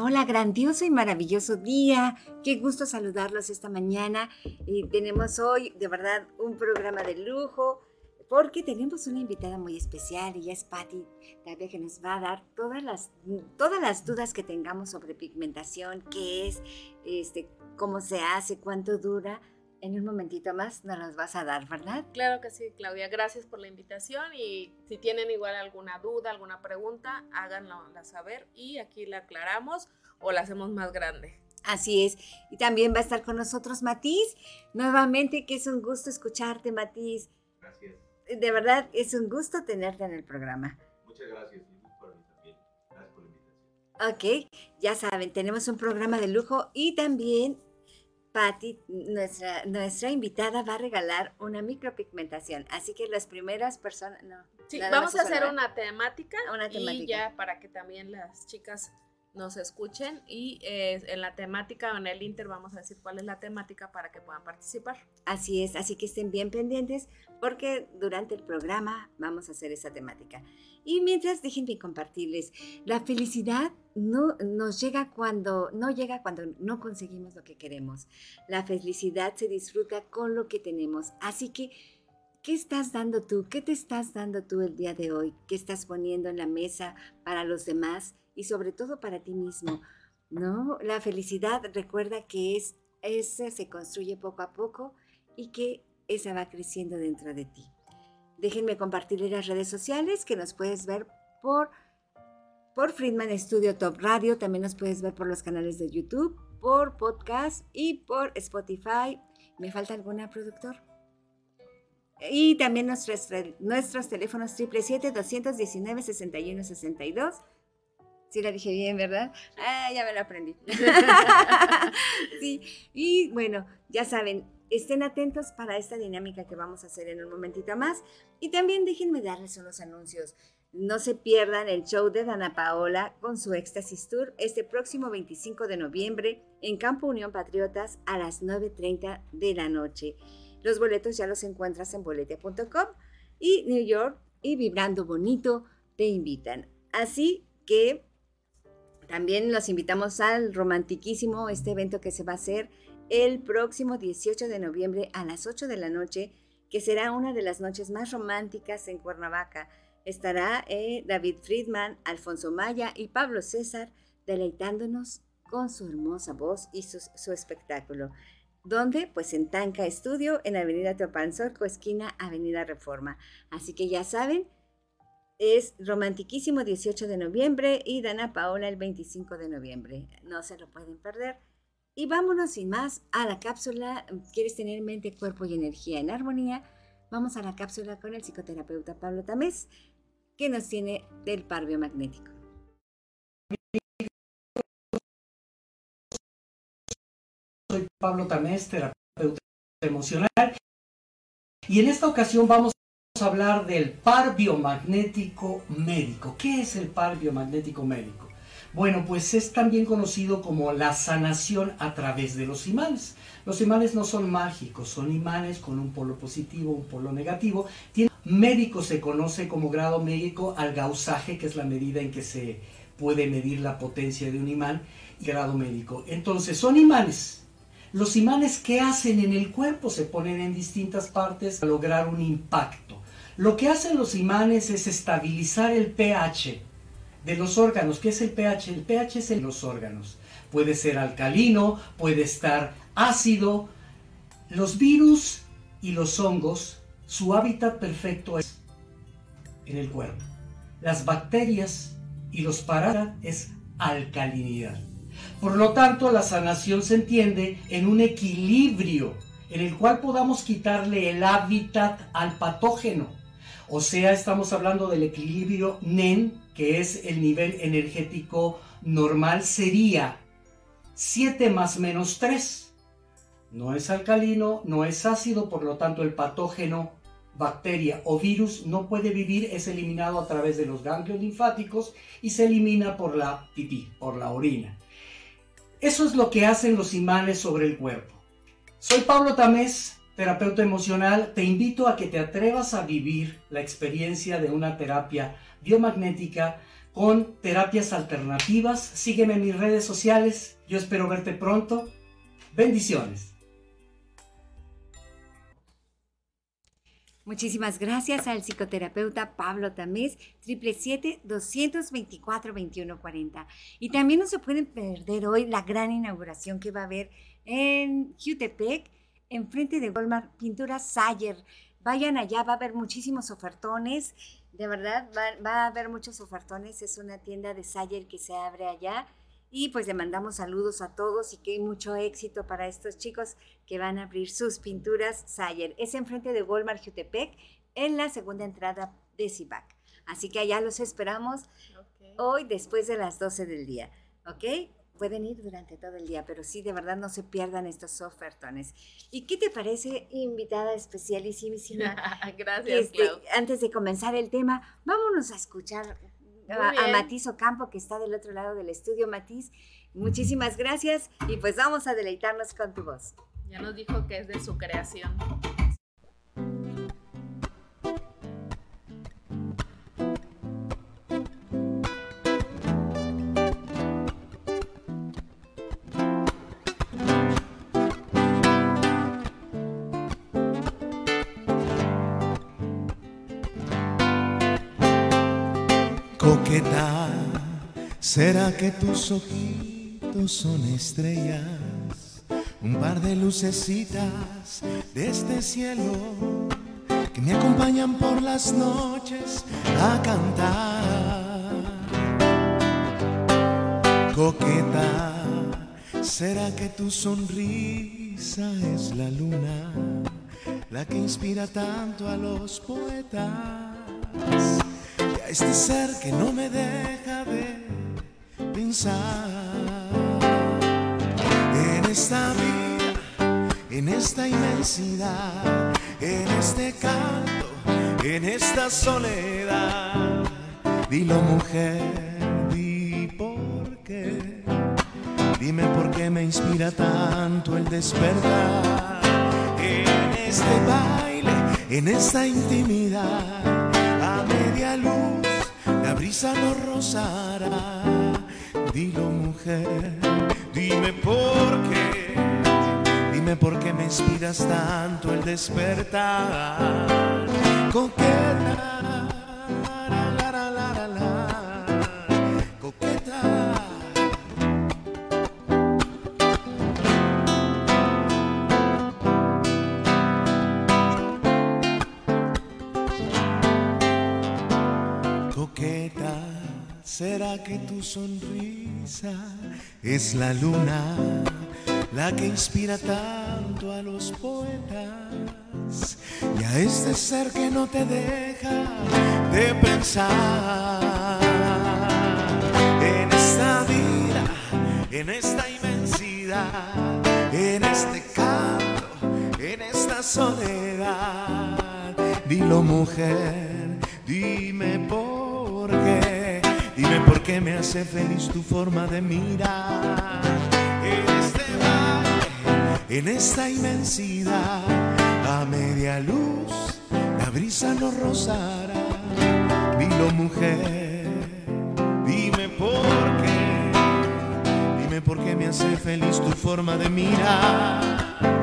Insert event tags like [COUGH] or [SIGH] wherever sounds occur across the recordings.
Hola, grandioso y maravilloso día. Qué gusto saludarlos esta mañana. Y tenemos hoy, de verdad, un programa de lujo porque tenemos una invitada muy especial y es Patti Tavia que nos va a dar todas las, todas las dudas que tengamos sobre pigmentación, qué es, este, cómo se hace, cuánto dura en un momentito más nos los vas a dar, ¿verdad? Claro que sí, Claudia. Gracias por la invitación y si tienen igual alguna duda, alguna pregunta, háganla saber y aquí la aclaramos o la hacemos más grande. Así es. Y también va a estar con nosotros Matiz. Nuevamente, que es un gusto escucharte, Matiz. Gracias. De verdad, es un gusto tenerte en el programa. Muchas gracias. Y por mí también. Gracias por la invitación. Ok, ya saben, tenemos un programa de lujo y también Patti, nuestra, nuestra invitada, va a regalar una micropigmentación. Así que las primeras personas. No, sí, vamos a hacer una temática, una temática. Y ya para que también las chicas nos escuchen. Y eh, en la temática o en el Inter vamos a decir cuál es la temática para que puedan participar. Así es, así que estén bien pendientes porque durante el programa vamos a hacer esa temática. Y mientras déjenme compartirles, la felicidad no nos llega cuando no llega cuando no conseguimos lo que queremos. La felicidad se disfruta con lo que tenemos. Así que ¿qué estás dando tú? ¿Qué te estás dando tú el día de hoy? ¿Qué estás poniendo en la mesa para los demás y sobre todo para ti mismo? ¿No? La felicidad recuerda que es ese se construye poco a poco y que esa va creciendo dentro de ti. Déjenme compartirle las redes sociales que nos puedes ver por, por Friedman Studio Top Radio. También nos puedes ver por los canales de YouTube, por podcast y por Spotify. ¿Me falta alguna productor? Y también nuestros, nuestros teléfonos 777-219-6162. Sí, la dije bien, ¿verdad? Ah, ya me lo aprendí. [LAUGHS] sí, y bueno, ya saben, estén atentos para esta dinámica que vamos a hacer en un momentito más. Y también déjenme darles unos anuncios. No se pierdan el show de Dana Paola con su Éxtasis Tour este próximo 25 de noviembre en Campo Unión Patriotas a las 9.30 de la noche. Los boletos ya los encuentras en boletia.com y New York y Vibrando Bonito te invitan. Así que también los invitamos al romantiquísimo este evento que se va a hacer el próximo 18 de noviembre a las 8 de la noche, que será una de las noches más románticas en Cuernavaca. Estará eh, David Friedman, Alfonso Maya y Pablo César deleitándonos con su hermosa voz y su, espectáculo. ¿Dónde? Pues en Tanca Estudio, en Avenida Teopanzorco, esquina Avenida Reforma. Así que ya saben, es romantiquísimo 18 de noviembre y Dana Paola el 25 de noviembre. No se lo pueden perder. Y vámonos sin más a la cápsula. ¿Quieres tener mente, cuerpo y energía en armonía? Vamos a la cápsula con el psicoterapeuta Pablo Tamés, que nos tiene del par biomagnético. Soy Pablo Tamés, terapeuta emocional. Y en esta ocasión vamos a hablar del par biomagnético médico. ¿Qué es el par biomagnético médico? Bueno, pues es también conocido como la sanación a través de los imanes. Los imanes no son mágicos, son imanes con un polo positivo, un polo negativo. Médico se conoce como grado médico al gausaje, que es la medida en que se puede medir la potencia de un imán, grado médico. Entonces, son imanes. Los imanes que hacen en el cuerpo se ponen en distintas partes a lograr un impacto. Lo que hacen los imanes es estabilizar el pH de los órganos. ¿Qué es el pH? El pH es en los órganos. Puede ser alcalino, puede estar ácido. Los virus y los hongos, su hábitat perfecto es en el cuerpo. Las bacterias y los parásitos es alcalinidad. Por lo tanto, la sanación se entiende en un equilibrio en el cual podamos quitarle el hábitat al patógeno. O sea, estamos hablando del equilibrio NEN, que es el nivel energético normal, sería 7 más menos 3. No es alcalino, no es ácido, por lo tanto el patógeno, bacteria o virus no puede vivir, es eliminado a través de los ganglios linfáticos y se elimina por la pipí, por la orina. Eso es lo que hacen los imanes sobre el cuerpo. Soy Pablo Tamés, terapeuta emocional. Te invito a que te atrevas a vivir la experiencia de una terapia biomagnética con terapias alternativas. Sígueme en mis redes sociales. Yo espero verte pronto. Bendiciones. Muchísimas gracias al psicoterapeuta Pablo Tamés, 777-224-2140. Y también no se pueden perder hoy la gran inauguración que va a haber en Jutepec, enfrente de Walmart, Pintura Sayer. Vayan allá, va a haber muchísimos ofertones. De verdad, va, va, a haber muchos ofertones. Es una tienda de Sayer que se abre allá. Y pues le mandamos saludos a todos y que hay mucho éxito para estos chicos que van a abrir sus pinturas Sayer. Es enfrente de Walmart Jutepec, en la segunda entrada de Cibac. Así que allá los esperamos okay. hoy después de las 12 del día. ¿Ok? Pueden ir durante todo el día, pero sí, de verdad no se pierdan estos ofertones. ¿Y qué te parece, invitada especialísima? [LAUGHS] Gracias, este, Antes de comenzar el tema, vámonos a escuchar a, a Matiz Ocampo, que está del otro lado del estudio. Matiz, muchísimas gracias y pues vamos a deleitarnos con tu voz. Ya nos dijo que es de su creación. ¿Será que tus ojitos son estrellas? Un par de lucecitas de este cielo que me acompañan por las noches a cantar. Coqueta, ¿será que tu sonrisa es la luna, la que inspira tanto a los poetas? este ser que no me deja de pensar en esta vida, en esta inmensidad, en este canto, en esta soledad. Dilo mujer, di por qué, dime por qué me inspira tanto el despertar en este baile, en esta intimidad, a media luz la brisa nos rozará. Dilo mujer, dime por qué, dime por qué me inspiras tanto el despertar. ¿Será que tu sonrisa es la luna, la que inspira tanto a los poetas y a este ser que no te deja de pensar en esta vida, en esta inmensidad, en este canto, en esta soledad? Dilo mujer, dime por dime por qué me hace feliz tu forma de mirar. En este baile, en esta inmensidad, a media luz, la brisa nos rozará. Dilo mujer, dime por qué, dime por qué me hace feliz tu forma de mirar.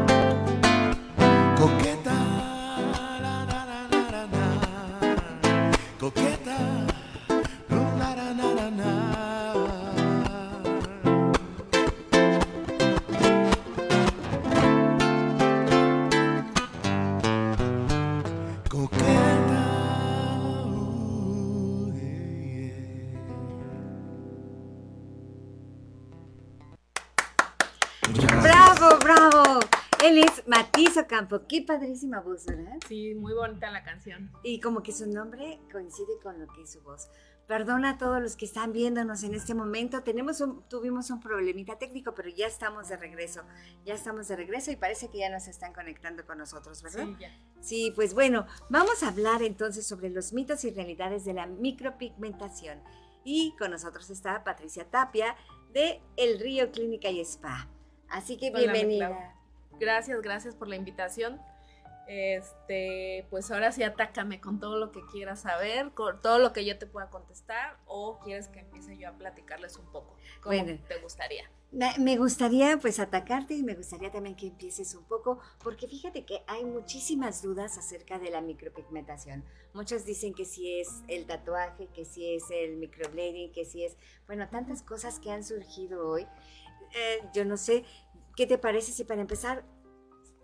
Ocampo. Qué padrísima voz, ¿verdad? Sí, muy bonita la canción. Y como que su nombre coincide con lo que es su voz. Perdona a todos los que están viéndonos en este momento. Tenemos un, tuvimos un problemita técnico, pero ya estamos de regreso. Ya estamos de regreso y parece que ya nos están conectando con nosotros, ¿verdad? Sí, ya. Sí, pues bueno, vamos a hablar entonces sobre los mitos y realidades de la micropigmentación. Y con nosotros está Patricia Tapia de El Río Clínica y Spa. Así que Hola, bienvenida. Gracias, gracias por la invitación. Este, pues ahora sí atácame con todo lo que quieras saber, con todo lo que yo te pueda contestar, o quieres que empiece yo a platicarles un poco. ¿Cómo Bueno. te gustaría? Me me gustaría pues atacarte y me gustaría también que empieces un poco, porque fíjate que hay muchísimas dudas acerca de la micropigmentación. Muchos dicen que si es el tatuaje, que si es el microblading, que si es, bueno, tantas cosas que han surgido hoy. Eh, yo no sé, ¿qué te parece si para empezar,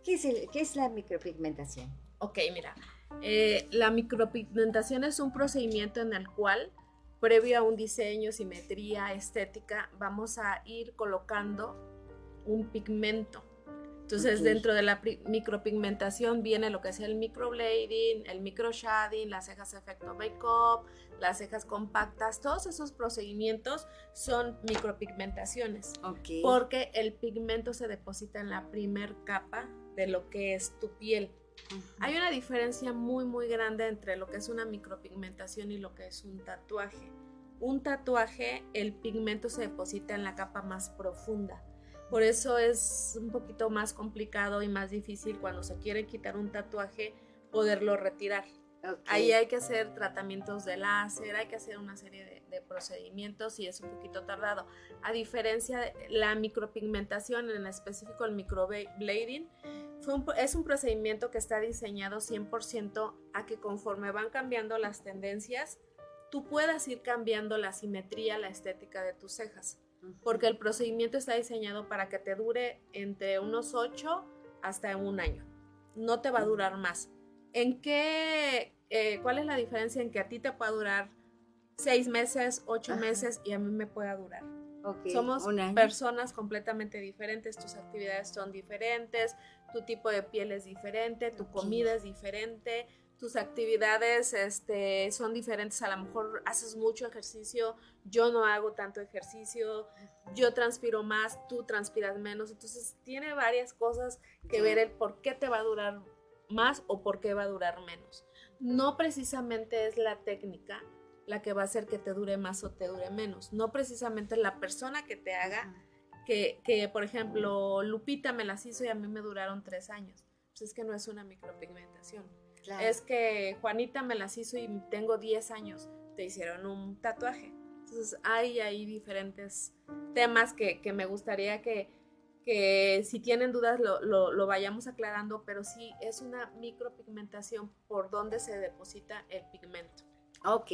qué es, la micropigmentación? Ok, mira, eh, la micropigmentación es un procedimiento en el cual, previo a un diseño, simetría, estética, vamos a ir colocando un pigmento. Entonces, dentro de la micropigmentación viene lo que es el microblading, el microshading, las cejas efecto make-up, las cejas compactas, todos esos procedimientos son micropigmentaciones Ok. porque el pigmento se deposita en la primer capa de lo que es tu piel. Hay una diferencia muy muy grande entre lo que es una micropigmentación y lo que es un tatuaje. Un tatuaje, el pigmento se deposita en la capa más profunda. Por eso es un poquito más complicado y más difícil cuando se quiere quitar un tatuaje poderlo retirar. Ahí hay que hacer tratamientos de láser, hay que hacer una serie de, de procedimientos y es un poquito tardado. A diferencia de la micropigmentación, en específico el microblading, fue un- es un procedimiento que está diseñado 100% a que conforme van cambiando las tendencias, tú puedas ir cambiando la simetría, la estética de tus cejas. Porque el procedimiento está diseñado para que te dure entre unos 8 hasta un año. No te va a durar más. ¿En qué, eh, cuál es la diferencia en que a ti te pueda durar seis meses, ocho Ajá. meses y a mí me pueda durar? Somos personas completamente diferentes, tus actividades son diferentes, tu tipo de piel es diferente, tu comida es diferente, tus actividades este, son diferentes. A lo mejor haces mucho ejercicio, yo no hago tanto ejercicio, yo transpiro más, tú transpiras menos. Entonces tiene varias cosas que Ya. ver el por qué te va a durar más o por qué va a durar menos. No precisamente es la técnica la que va a hacer que te dure más o te dure menos. No precisamente la persona que te haga, que, que, por ejemplo, Lupita me las hizo y a mí me duraron tres años. Pues es que no es una micropigmentación. Es que Juanita me las hizo y tengo 10 años, te hicieron un tatuaje. Entonces hay diferentes temas que, que me gustaría que, que si tienen dudas lo, lo- lo vayamos aclarando, pero sí es una micropigmentación por donde se deposita el pigmento. Ok,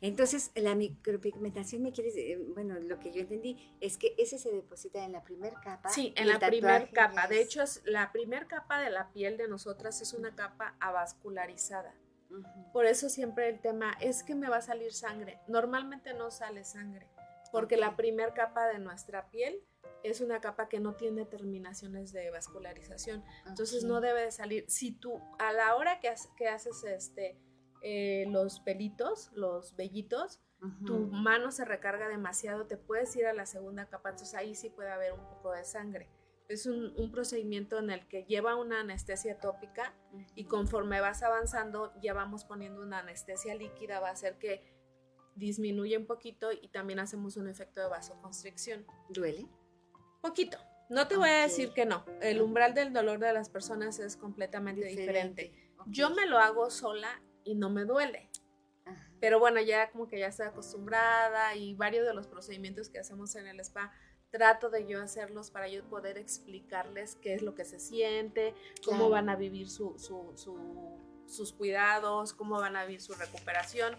entonces la micropigmentación me quieres, eh, bueno, lo que yo entendí es que ese se deposita en la primera capa. Sí, en la primera capa. De hecho, es la primera capa de la piel de nosotras es una capa avascularizada. Por eso siempre el tema es que me va a salir sangre. Normalmente no sale sangre, porque la primera capa de nuestra piel es una capa que no tiene terminaciones de vascularización. Entonces no debe de salir. Si tú a la hora que, que haces este eh, los pelitos, los vellitos, tu mano se recarga demasiado, te puedes ir a la segunda capa, entonces ahí sí puede haber un poco de sangre. Es un, un procedimiento en el que lleva una anestesia tópica y conforme vas avanzando ya vamos poniendo una anestesia líquida, va a hacer que disminuya un poquito y también hacemos un efecto de vasoconstricción. ¿Duele? Poquito. No te voy a decir que no. El umbral del dolor de las personas es completamente diferente. Yo me lo hago sola y no me duele. Ajá. Pero bueno, ya como que ya estoy acostumbrada y varios de los procedimientos que hacemos en el spa trato de yo hacerlos para yo poder explicarles qué es lo que se siente, cómo Claro. van a vivir su, su- su- sus cuidados, cómo van a vivir su recuperación.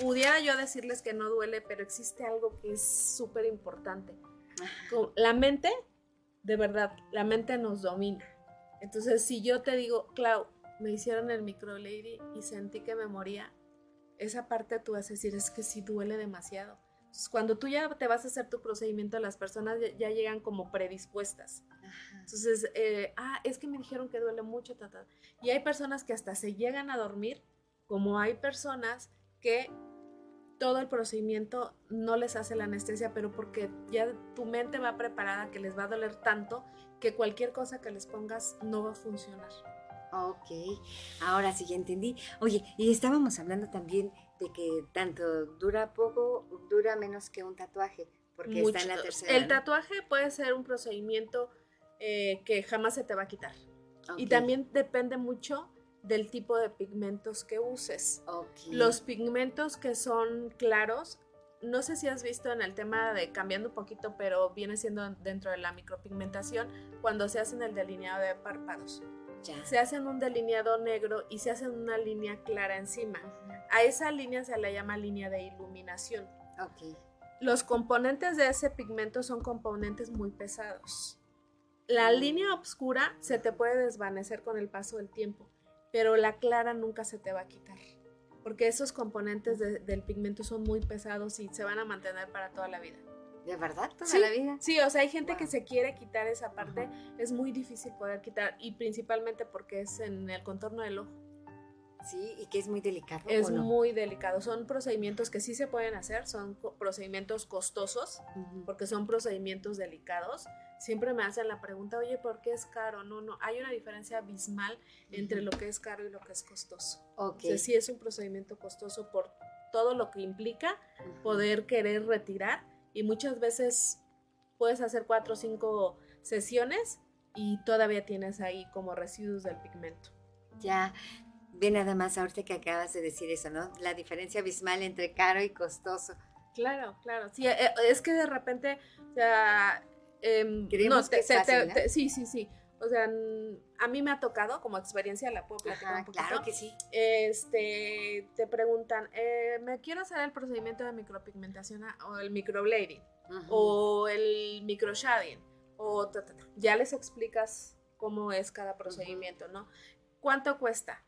Pudiera yo decirles que no duele, pero existe algo que es súper importante. La mente, de verdad, la mente nos domina. Entonces, si yo te digo, Clau, me hicieron el microlady y sentí que me moría, esa parte tú vas a decir, es que sí duele demasiado. Entonces, cuando tú ya te vas a hacer tu procedimiento, las personas ya, ya llegan como predispuestas. Ajá. Entonces, eh, ah, es que me dijeron que duele mucho, ta, ta. y hay personas que hasta se llegan a dormir, como hay personas que todo el procedimiento no les hace la anestesia, pero porque ya tu mente va preparada que les va a doler tanto que cualquier cosa que les pongas no va a funcionar. Ok, ahora sí ya entendí. Oye, y estábamos hablando también de que tanto dura poco, dura menos que un tatuaje, porque está en la tercera. El ¿no? tatuaje puede ser un procedimiento eh, que jamás se te va a quitar. Y también depende mucho del tipo de pigmentos que uses. Los pigmentos que son claros, no sé si has visto en el tema de cambiando un poquito, pero viene siendo dentro de la micropigmentación cuando se hacen el delineado de párpados. Ya. Se hacen un delineado negro y se hacen una línea clara encima. A esa línea se le llama línea de iluminación. Los componentes de ese pigmento son componentes muy pesados. La línea oscura se te puede desvanecer con el paso del tiempo, pero la clara nunca se te va a quitar, porque esos componentes de- del pigmento son muy pesados y se van a mantener para toda la vida. ¿De verdad? ¿Toda Sí. la vida? Sí, o sea, hay gente que Wow. se quiere quitar esa parte, es muy difícil poder quitar y principalmente porque es en el contorno del ojo. Sí, y que es muy delicado. Es ¿o no? muy delicado. Son procedimientos que sí se pueden hacer, son procedimientos costosos, Ujú. porque son procedimientos delicados. Siempre me hacen la pregunta, oye, ¿por qué es caro? No, no, hay una diferencia abismal entre lo que es caro y lo que es costoso. Ok. O sea, sí es un procedimiento costoso por todo lo que implica poder querer retirar y muchas veces puedes hacer cuatro o cinco sesiones y todavía tienes ahí como residuos del pigmento. Ya, ve nada más ahorita que acabas de decir eso, ¿no? La diferencia abismal entre caro y costoso. Claro, claro. Sí, eh, es que de repente, o sea, Creemos no, te- te- fácil, ¿no? te- sí, sí, sí. O sea, a mí me ha tocado como experiencia, la puedo platicar Ajá, un poquito. claro que sí. Este, te preguntan, eh, me quiero hacer el procedimiento de micropigmentación ah, o el microblading o el microshading o ta, ta, ta. ya les explicas cómo es cada procedimiento, ¿no? ¿Cuánto cuesta?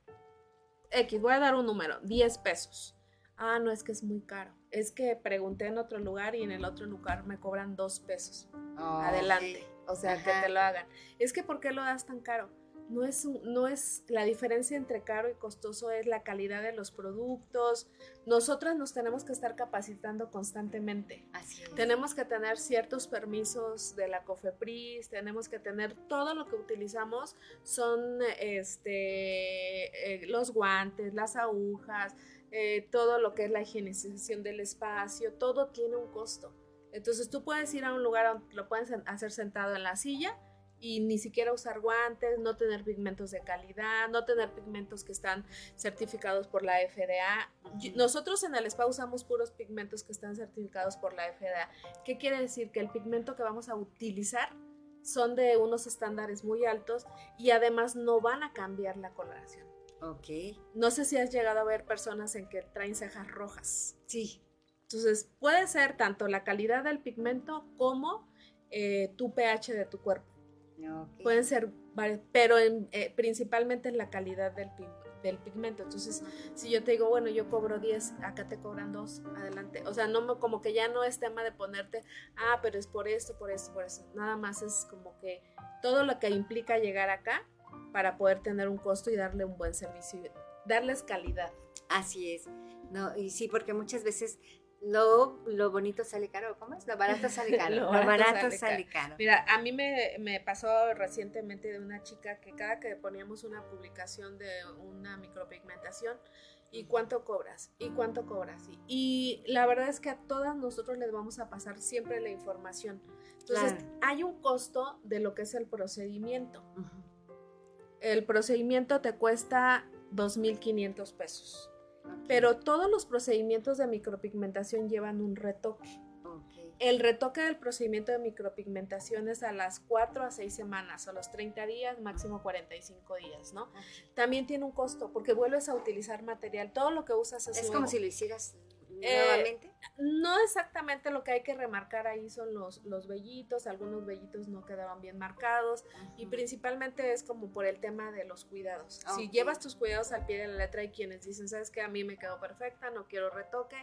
X, voy a dar un número, 10 pesos. Ah, no, es que es muy caro. Es que pregunté en otro lugar y en el otro lugar me cobran 2 pesos. Oh, Adelante. O sea, Ajá. que te lo hagan. Es que ¿por qué lo das tan caro? No es, no es la diferencia entre caro y costoso, es la calidad de los productos. Nosotras nos tenemos que estar capacitando constantemente. Así es. Tenemos que tener ciertos permisos de la COFEPRIS, tenemos que tener todo lo que utilizamos son este eh, los guantes, las agujas, eh, todo lo que es la higienización del espacio, todo tiene un costo. Entonces tú puedes ir a un lugar donde lo puedes hacer sentado en la silla y ni siquiera usar guantes, no tener pigmentos de calidad, no tener pigmentos que están certificados por la FDA. Nosotros en el spa usamos puros pigmentos que están certificados por la FDA. ¿Qué quiere decir? Que el pigmento que vamos a utilizar son de unos estándares muy altos y además no van a cambiar la coloración. Ok. No sé si has llegado a ver personas en que traen cejas rojas. Sí. Entonces puede ser tanto la calidad del pigmento como eh, tu pH de tu cuerpo. Pueden ser varios, pero en- eh, principalmente en la calidad del, del pigmento. Entonces, si yo te digo, bueno, yo cobro 10, acá te cobran 2, adelante. O sea, no me- como que ya no es tema de ponerte, ah, pero es por esto, por esto, por eso. Nada más es como que todo lo que implica llegar acá para poder tener un costo y darle un buen servicio, y darles calidad. Así es. No, y sí, porque muchas veces lo, lo bonito sale caro. ¿Cómo es? Lo barato sale [LAUGHS] caro. Lo lo, barato sale sale caro. Mira, a mí me, me pasó recientemente de una chica que cada que poníamos una publicación de una micropigmentación, ¿y cuánto cobras? ¿Y cuánto cobras? Y, y la verdad es que a todas nosotros les vamos a pasar siempre la información. Entonces, Claro. hay un costo de lo que es el procedimiento. El procedimiento te cuesta 2.500 pesos. Pero todos los procedimientos de micropigmentación llevan un retoque. El retoque del procedimiento de micropigmentación es a las 4 a 6 semanas, a los 30 días, máximo 45 días, ¿no? También tiene un costo porque vuelves a utilizar material. Todo lo que usas es, Es nuevo. como si lo hicieras Eh, nuevamente. No exactamente lo que hay que remarcar ahí son los, los vellitos, algunos vellitos no quedaban bien marcados y principalmente es como por el tema de los cuidados. Si llevas tus cuidados al pie de la letra hay quienes dicen, sabes que a mí me quedó perfecta, no quiero retoque,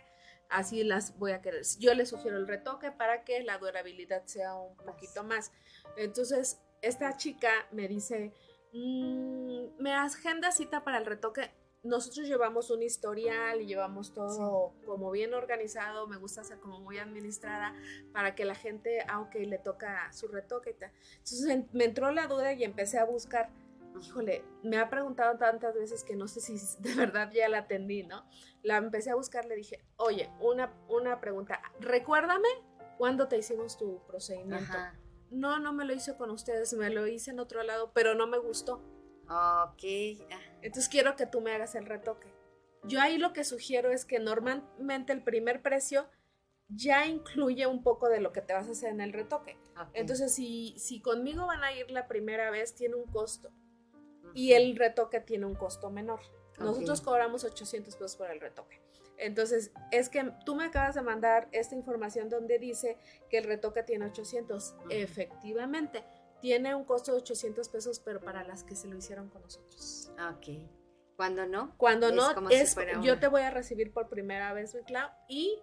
así las voy a querer. Yo les sugiero el retoque para que la durabilidad sea un poquito más. Entonces, esta chica me dice, "Mm, me agenda cita para el retoque. Nosotros llevamos un historial y llevamos todo como bien organizado. Me gusta ser como muy administrada para que la gente, aunque le toca su retoque y tal. Entonces en- me entró la duda y empecé a buscar. Híjole, me ha preguntado tantas veces que no sé si [LAUGHS] de verdad ya la atendí, ¿no? La empecé a buscar, le dije, oye, una, una pregunta, recuérdame cuándo te hicimos tu procedimiento. Ajá. No, no me lo hice con ustedes, me lo hice en otro lado, pero no me gustó. Ok. ah, Entonces quiero que tú me hagas el retoque. Yo ahí lo que sugiero es que normalmente el primer precio ya incluye un poco de lo que te vas a hacer en el retoque. ok. Entonces, si, si conmigo van a ir la primera vez, tiene un costo. Y el retoque tiene un costo menor. Nosotros cobramos 800 pesos por el retoque. Entonces, es que tú me acabas de mandar esta información donde dice que el retoque tiene 800. Ujú. Efectivamente, tiene un costo de 800 pesos, pero para las que se lo hicieron con nosotros. Ok. ¿Cuándo no? Cuando Es no, como si es, fuera yo una- te voy a recibir por primera vez, mi Clau, y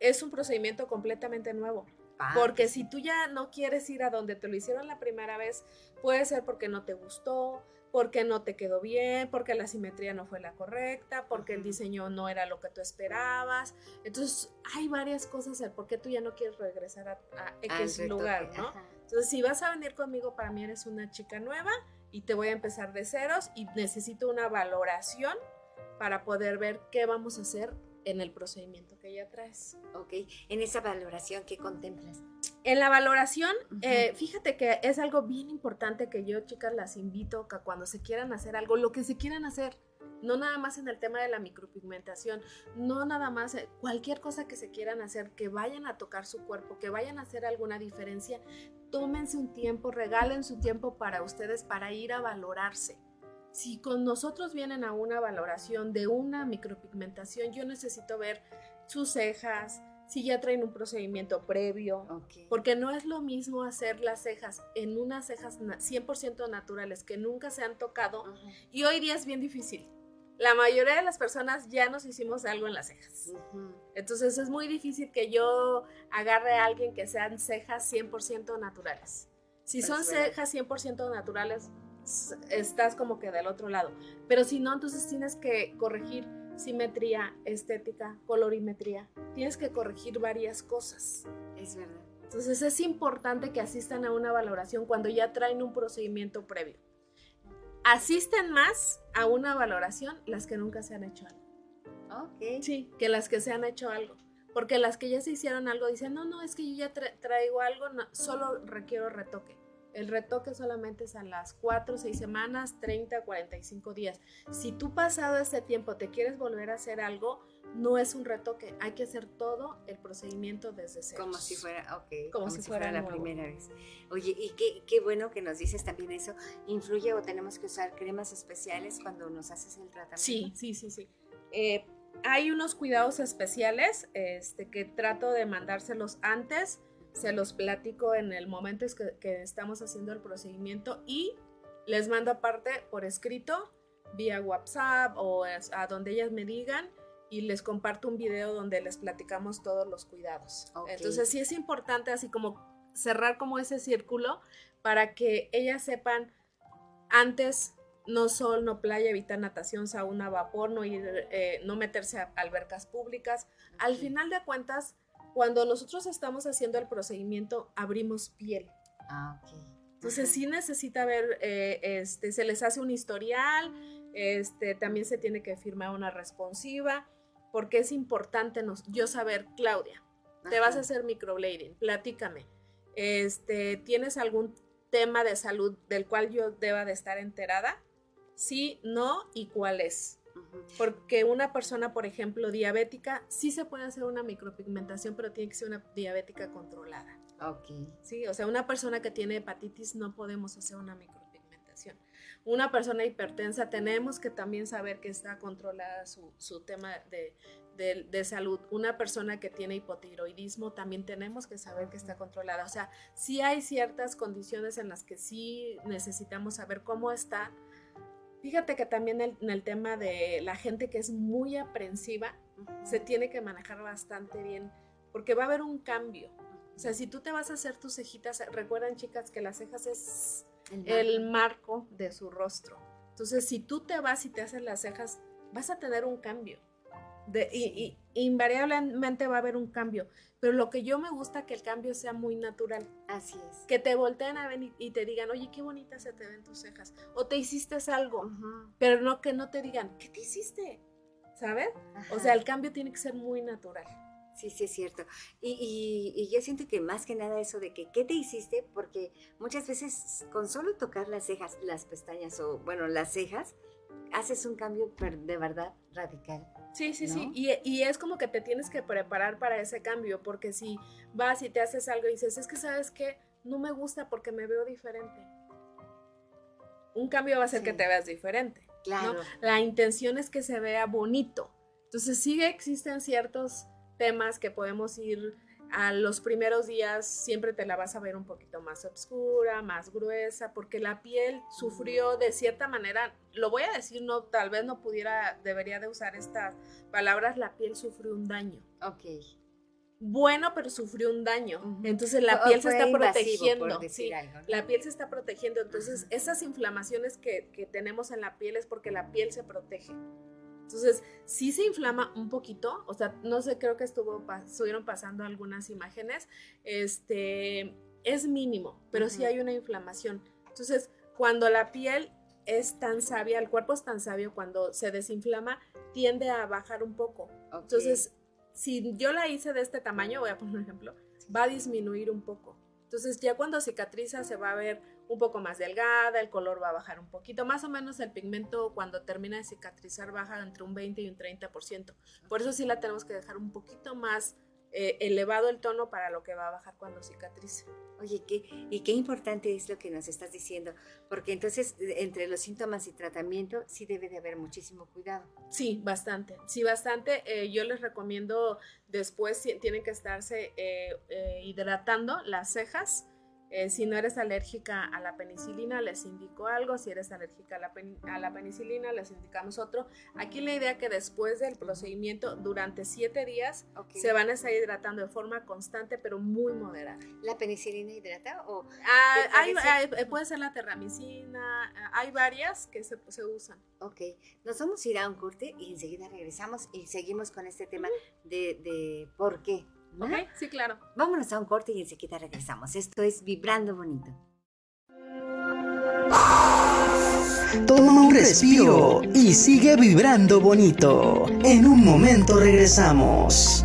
es un procedimiento completamente nuevo. Ah, Porque si tú ya no quieres ir a donde te lo hicieron la primera vez, puede ser porque no te gustó, porque no te quedó bien, porque la simetría no fue la correcta, porque el diseño no era lo que tú esperabas. Entonces, hay varias cosas el por qué tú ya no quieres regresar a, a X lugar, ¿no? ajá. Entonces, si vas a venir conmigo, para mí eres una chica nueva y te voy a empezar de ceros y necesito una valoración para poder ver qué vamos a hacer en el procedimiento que ya traes. Ok. En esa valoración, ¿qué contemplas? En la valoración, eh, fíjate que es algo bien importante que yo, chicas, las invito que cuando se quieran hacer algo, lo que se quieran hacer, no nada más en el tema de la micropigmentación, no nada más, eh, cualquier cosa que se quieran hacer, que vayan a tocar su cuerpo, que vayan a hacer alguna diferencia, tómense un tiempo, regalen su tiempo para ustedes para ir a valorarse. Si con nosotros vienen a una valoración de una micropigmentación, yo necesito ver sus cejas, si ya traen un procedimiento previo, porque no es lo mismo hacer las cejas en unas cejas na- 100% naturales que nunca se han tocado y hoy día es bien difícil. La mayoría de las personas ya nos hicimos algo en las cejas. Entonces es muy difícil que yo agarre a alguien que sean cejas 100% naturales. Si son cejas 100% naturales, estás como que del otro lado. Pero si no, entonces tienes que corregir simetría, estética, colorimetría. Tienes que corregir varias cosas. Es verdad. Entonces es importante que asistan a una valoración cuando ya traen un procedimiento previo. Asisten más a una valoración las que nunca se han hecho algo. Ok. Sí, que las que se han hecho algo. Porque las que ya se hicieron algo dicen, no, no, es que yo ya tra- traigo algo, no, solo requiero retoque. El retoque solamente es a las 4, 6 semanas, 30, 45 días. Si tú pasado ese tiempo te quieres volver a hacer algo, no es un retoque, hay que hacer todo el procedimiento desde cero. Como si fuera, ok, Como como, si si fuera fuera, la nuevo. primera vez. Oye, y qué, qué bueno que nos dices también eso. ¿Influye o tenemos que usar cremas especiales cuando nos haces el tratamiento? Sí, sí, sí, sí. Eh, hay unos cuidados especiales este, que trato de mandárselos antes, se los platico en el momento que, que estamos haciendo el procedimiento y les mando aparte por escrito, vía WhatsApp o a donde ellas me digan y les comparto un video donde les platicamos todos los cuidados. Ok. Entonces sí es importante así como cerrar como ese círculo para que ellas sepan antes no sol, no playa, evitar natación, sauna, vapor, no ir, eh, no meterse a albercas públicas. Al final de cuentas, cuando nosotros estamos haciendo el procedimiento, abrimos piel. Ah, ok. Entonces sí necesita ver, eh, este, se les hace un historial, este, también se tiene que firmar una responsiva, porque es importante nos, yo saber, Claudia, te vas a hacer microblading, platícame. Este, ¿Tienes algún tema de salud del cual yo deba de estar enterada? Sí, no y cuál es. Porque una persona, por ejemplo, diabética, sí se puede hacer una micropigmentación, pero tiene que ser una diabética controlada. Ok. Sí, o sea, una persona que tiene hepatitis no podemos hacer una micropigmentación. Una persona hipertensa tenemos que también saber que está controlada su, su tema de, de, de, salud. Una persona que tiene hipotiroidismo también tenemos que saber que está controlada. O sea, sí hay ciertas condiciones en las que sí necesitamos saber cómo está. Fíjate que también el, en el tema de la gente que es muy aprensiva, uh -huh. se tiene que manejar bastante bien, porque va a haber un cambio. O sea, si tú te vas a hacer tus cejitas, recuerden chicas que las cejas es el marco, el marco de su rostro. Entonces, si tú te vas y te haces las cejas, vas a tener un cambio. De, sí. y, y, invariablemente va a haber un cambio. Pero lo que yo me gusta que el cambio sea muy natural. Así es. Que te volteen a ver y, y te digan, oye, qué bonitas se te ven tus cejas. O te hiciste algo. Uh -huh. Pero no que no te digan, ¿qué te hiciste? ¿Sabes? Ajá. O sea, el cambio tiene que ser muy natural. Sí, sí, es cierto. Y, y, y, yo siento que más que nada eso de que, ¿qué te hiciste? Porque muchas veces con solo tocar las cejas, las pestañas o, bueno, las cejas, haces un cambio de verdad radical. Sí, sí, ¿no? sí. Y, y, es como que te tienes que preparar para ese cambio, porque si vas y te haces algo y dices, es que sabes que no me gusta porque me veo diferente. Un cambio va a ser sí. que te veas diferente. Claro. ¿no? La intención es que se vea bonito. Entonces sí existen ciertos temas que podemos ir a los primeros días siempre te la vas a ver un poquito más oscura, más gruesa, porque la piel sufrió de cierta manera, lo voy a decir, no, tal vez no pudiera, debería de usar estas palabras, la piel sufrió un daño. Ok. Bueno, pero sufrió un daño. Uh -huh. Entonces la piel se está protegiendo. Sí, algo, ¿no? La piel se está protegiendo. Entonces, uh -huh. esas inflamaciones que, que tenemos en la piel es porque la piel se protege. Entonces, sí se inflama un poquito, o sea, no sé, creo que estuvo, estuvieron pasando algunas imágenes, este, es mínimo, pero uh -huh. sí hay una inflamación. Entonces, cuando la piel es tan sabia, el cuerpo es tan sabio, cuando se desinflama, tiende a bajar un poco. Okay. Entonces, si yo la hice de este tamaño, voy a poner un ejemplo, va a disminuir un poco. Entonces, ya cuando cicatriza se va a ver un poco más delgada, el color va a bajar un poquito. Más o menos el pigmento cuando termina de cicatrizar baja entre un 20 y un 30%. Por eso sí la tenemos que dejar un poquito más eh, elevado el tono para lo que va a bajar cuando cicatrice. Oye, ¿qué, y qué importante es lo que nos estás diciendo, porque entonces entre los síntomas y tratamiento sí debe de haber muchísimo cuidado. Sí, bastante, sí, bastante. Eh, yo les recomiendo después tienen que estarse eh, hidratando las cejas, eh, si no eres alérgica a la penicilina, les indico algo. Si eres alérgica a la, a la, penicilina, les indicamos otro. Aquí la idea es que después del procedimiento, durante siete días, okay. se van a estar hidratando de forma constante, pero muy moderada. ¿La penicilina hidrata? O ah, hay, hay, puede ser la terramicina, hay varias que se, se, usan. Ok, nos vamos a ir a un corte y enseguida regresamos y seguimos con este tema de, de por qué ¿No? Ok, sí, claro. Vámonos a un corte y enseguida regresamos. Esto es Vibrando Bonito. Toma un respiro y sigue vibrando bonito. En un momento regresamos.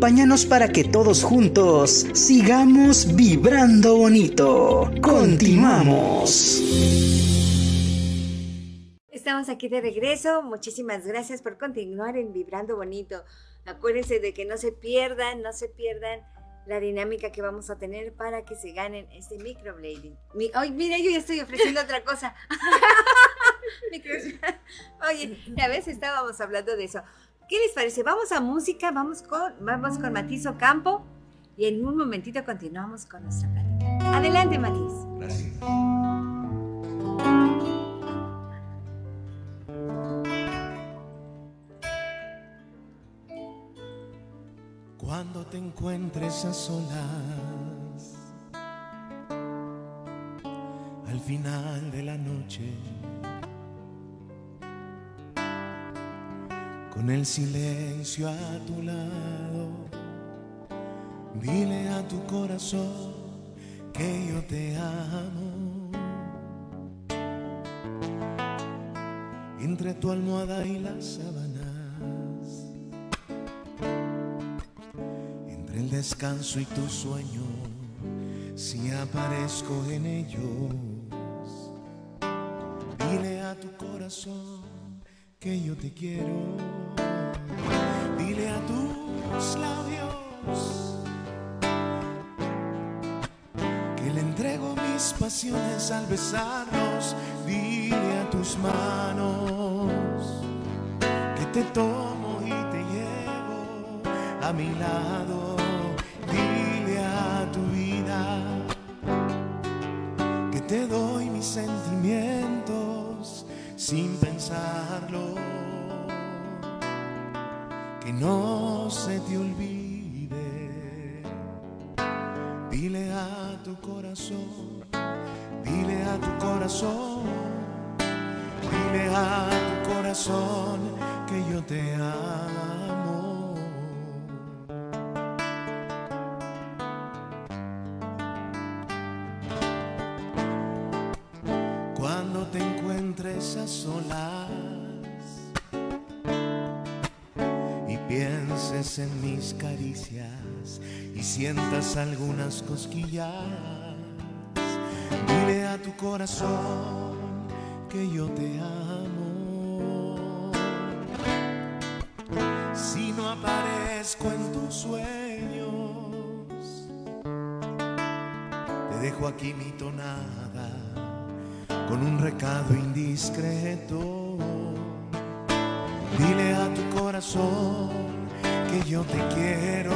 Acompáñanos para que todos juntos sigamos vibrando bonito. Continuamos. Estamos aquí de regreso. Muchísimas gracias por continuar en Vibrando Bonito. Acuérdense de que no se pierdan, no se pierdan la dinámica que vamos a tener para que se ganen este microblading. Mi, mira, yo ya estoy ofreciendo otra cosa. [LAUGHS] [LAUGHS] Oye, a veces estábamos hablando de eso. ¿Qué les parece? Vamos a música, vamos con, vamos con Matiz Campo y en un momentito continuamos con nuestra plática. Adelante, Matiz. Gracias. Cuando te encuentres a solas, al final de la noche, con el silencio a tu lado, dile a tu corazón que yo te amo. Entre tu almohada y las sábanas, entre el descanso y tu sueño, si aparezco en ellos, dile a tu corazón que yo te quiero. Dile a tus labios que le entrego mis pasiones al besarnos. Dile a tus manos que te tomo y te llevo a mi lado. Dile a tu vida que te doy mis sentimientos sin pensarlo. Que no se te olvide. Dile a tu corazón, dile a tu corazón, dile a tu corazón que yo te amo. En mis caricias y sientas algunas cosquillas, dile a tu corazón que yo te amo. Si no aparezco en tus sueños, te dejo aquí mi tonada con un recado indiscreto. Dile a tu corazón que yo te quiero.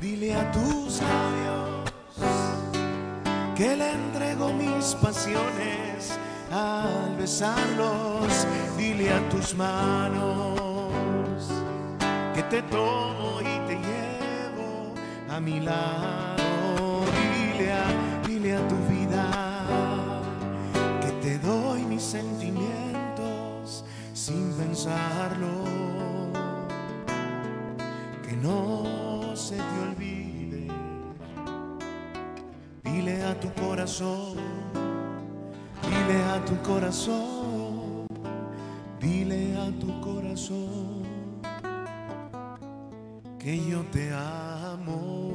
Dile a tus labios que le entrego mis pasiones al besarlos. Dile a tus manos que te tomo y te llevo a mi lado. Dile a, dile a tu vida que te doy mis sentimientos sin pensarlo. No se te olvide. Dile a tu corazón, dile a tu corazón, dile a tu corazón que yo te amo.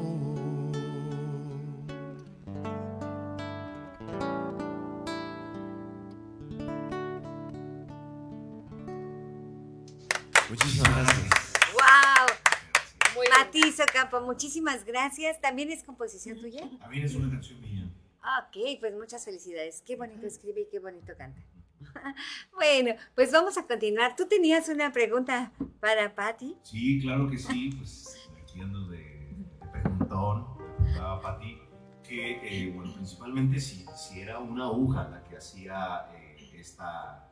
Muchísimas gracias. ¿También es composición tuya? También es una canción mía. Ok, pues muchas felicidades. Qué bonito escribe y qué bonito canta. [LAUGHS] bueno, pues vamos a continuar. Tú tenías una pregunta para Patti. Sí, claro que sí, pues aquí ando de, de preguntón, preguntaba Pati, que, eh, bueno, principalmente si, si era una aguja la que hacía eh, esta,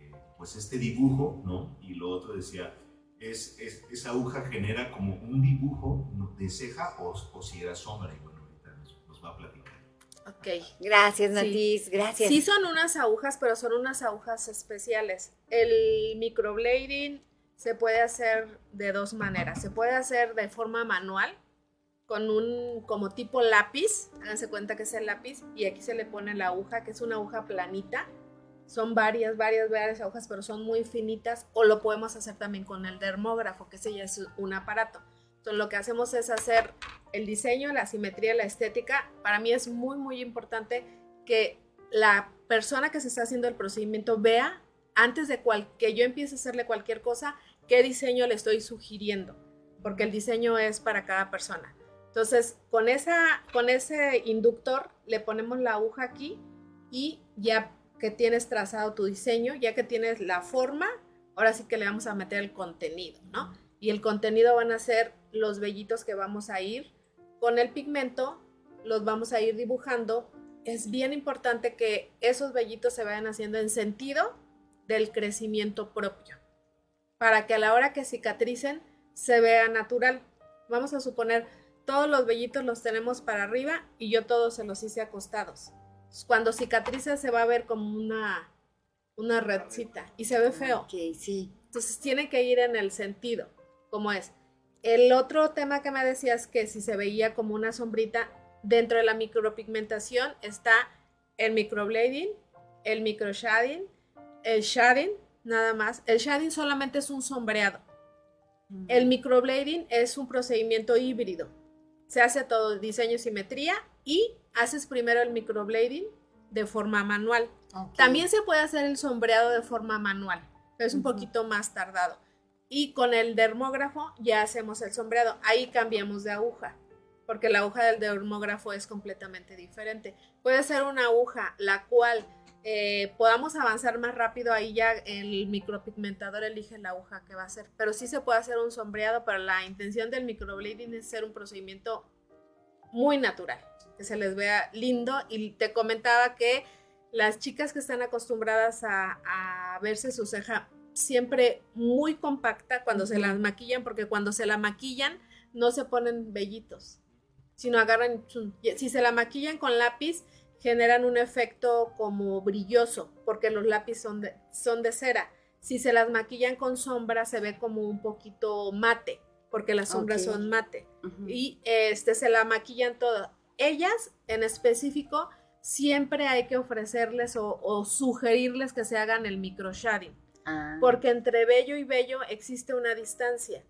eh, pues este dibujo, ¿no? Y lo otro decía, es, es- esa aguja genera como un dibujo de ceja o, o si era sombra. Y bueno, ahorita nos, nos va a platicar. Ok. Gracias, Sí. Matiz, gracias. Sí son unas agujas, pero son unas agujas especiales. El microblading se puede hacer de dos maneras. Se puede hacer de forma manual, con un como tipo lápiz. Háganse cuenta que es el lápiz y aquí se le pone la aguja, que es una aguja planita. Son varias, varias, varias agujas, pero son muy finitas. O lo podemos hacer también con el dermógrafo, que ese ya es un aparato. Entonces lo que hacemos es hacer el diseño, la simetría, la estética. Para mí es muy, muy importante que la persona que se está haciendo el procedimiento vea antes de cual- que yo empiece a hacerle cualquier cosa, qué diseño le estoy sugiriendo, porque el diseño es para cada persona. Entonces, con, esa, con ese inductor le ponemos la aguja aquí y ya que tienes trazado tu diseño, ya que tienes la forma, ahora sí que le vamos a meter el contenido, ¿no? Y el contenido van a ser los vellitos que vamos a ir con el pigmento, los vamos a ir dibujando. Es bien importante que esos vellitos se vayan haciendo en sentido del crecimiento propio, para que a la hora que cicatricen se vea natural. Vamos a suponer, todos los vellitos los tenemos para arriba y yo todos se los hice acostados. Cuando cicatriza se va a ver como una, una redcita y se ve feo. Ok, sí. Entonces tiene que ir en el sentido, como es. El otro tema que me decías que si se veía como una sombrita, dentro de la micropigmentación está el microblading, el microshading, el shading, nada más. El shading solamente es un sombreado. El microblading es un procedimiento híbrido. Se hace todo diseño simetría y haces primero el microblading de forma manual. También se puede hacer el sombreado de forma manual, pero es un poquito más tardado. Y con el dermógrafo ya hacemos el sombreado. Ahí cambiamos de aguja, porque la aguja del dermógrafo es completamente diferente. Puede ser una aguja la cual eh, podamos avanzar más rápido, ahí ya el micropigmentador elige la aguja que va a hacer. Pero sí se puede hacer un sombreado, pero la intención del microblading es ser un procedimiento muy natural, que se les vea lindo. Y te comentaba que las chicas que están acostumbradas a, a verse su ceja siempre muy compacta cuando se las maquillan, porque cuando se la maquillan no se ponen vellitos, sino agarran, si se la maquillan con lápiz, generan un efecto como brilloso, porque los lápices son de, son de cera. Si se las maquillan con sombra, se ve como un poquito mate, porque las sombras son mate y este se la maquillan todas. Ellas en específico siempre hay que ofrecerles o, o sugerirles que se hagan el micro shading, Ah, porque entre bello y bello existe una distancia.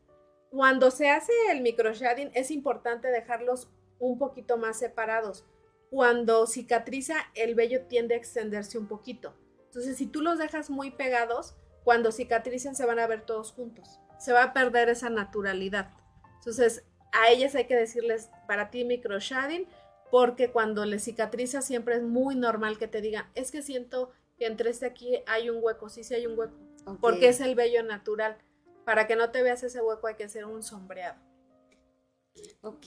Cuando se hace el micro shading es importante dejarlos un poquito más separados. Cuando cicatriza el vello tiende a extenderse un poquito. Entonces si tú los dejas muy pegados, cuando cicatricen se van a ver todos juntos. Se va a perder esa naturalidad. Entonces, a ellas hay que decirles, para ti micro shading, porque cuando les cicatriza siempre es muy normal que te digan, es que siento que entre este aquí hay un hueco, sí, sí hay un hueco, porque es el vello natural. Para que no te veas ese hueco hay que hacer un sombreado. Ok.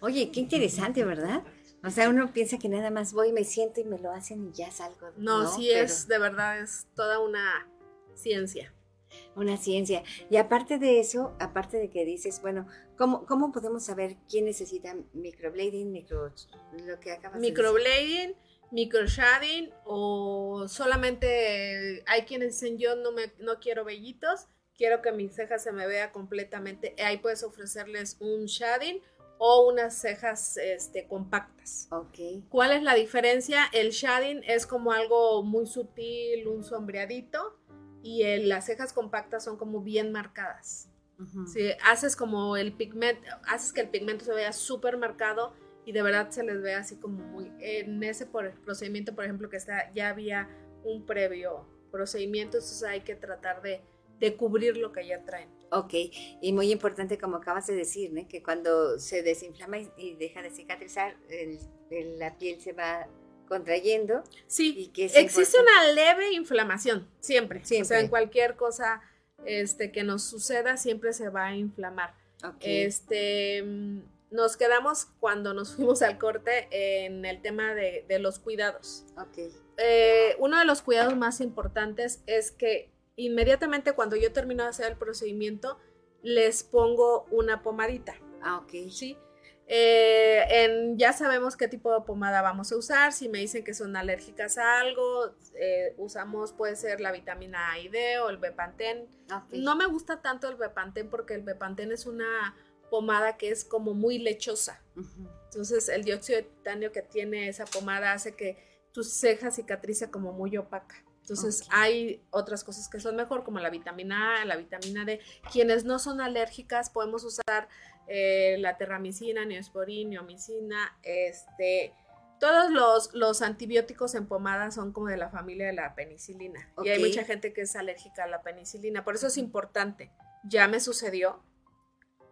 Oye, qué interesante, ¿verdad? O sea, uno piensa que nada más voy, me siento y me lo hacen y ya salgo. No, sí Pero es, de verdad, es toda una ciencia. Una ciencia. Y aparte de eso, aparte de que dices, bueno, ¿cómo, cómo podemos saber quién necesita microblading, micro, lo que acabas de decir? Microblading, microshading o solamente hay quienes dicen yo no me no quiero vellitos, quiero que mi ceja se me vea completamente. Ahí puedes ofrecerles un shading o unas cejas este, compactas. Ok. ¿Cuál es la diferencia? El shading es como algo muy sutil, un sombreadito, y el- las cejas compactas son como bien marcadas. Ujú. Si haces como el pigmento, haces que el pigmento se vea súper marcado y de verdad se les ve así como muy. En ese por- procedimiento, por ejemplo, que está, ya había un previo procedimiento, entonces hay que tratar de, de cubrir lo que ya traen. Ok, y muy importante como acabas de decir, que cuando se desinflama y, y deja de cicatrizar, el- el- la piel se va contrayendo Sí, y que existe una leve inflamación, siempre. O sea, en cualquier cosa este, que nos suceda, siempre se va a inflamar. Ok, Este, mm, nos quedamos cuando nos [LAUGHS] fuimos al corte en el tema de, de los cuidados. ok, Eh, uno de los cuidados más importantes es que inmediatamente cuando yo termino de hacer el procedimiento, les pongo una pomadita. Ah, ok. ¿sí? Eh, en, ya sabemos qué tipo de pomada vamos a usar. Si me dicen que son alérgicas a algo, eh, usamos puede ser la vitamina A y D o el Bepantén. No me gusta tanto el Bepantén porque el Bepantén es una pomada que es como muy lechosa. Entonces el dióxido de titanio que tiene esa pomada hace que tu ceja cicatrice como muy opaca. Entonces hay otras cosas que son mejor como la vitamina A, la vitamina D. Quienes no son alérgicas podemos usar eh, la terramicina, neosporin, neomicina, este... Todos los, los antibióticos en pomada son como de la familia de la penicilina. Y hay mucha gente que es alérgica a la penicilina. Por eso es importante. Ya me sucedió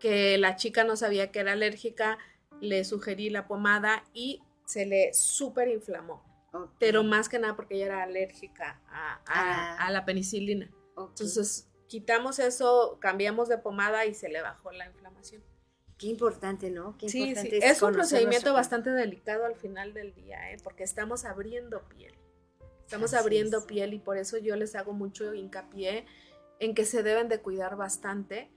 que la chica no sabía que era alérgica, le sugerí la pomada y se le súper inflamó. Pero más que nada porque ella era alérgica a, a- Ah. a la penicilina. Ok. Entonces quitamos eso, cambiamos de pomada y se le bajó la inflamación. Qué importante, ¿no? Qué Sí, sí. importante Es un procedimiento nuestro- bastante delicado al final del día, ¿eh? porque estamos abriendo piel. Estamos Así abriendo es. piel y por eso yo les hago mucho hincapié en que se deben de cuidar bastante.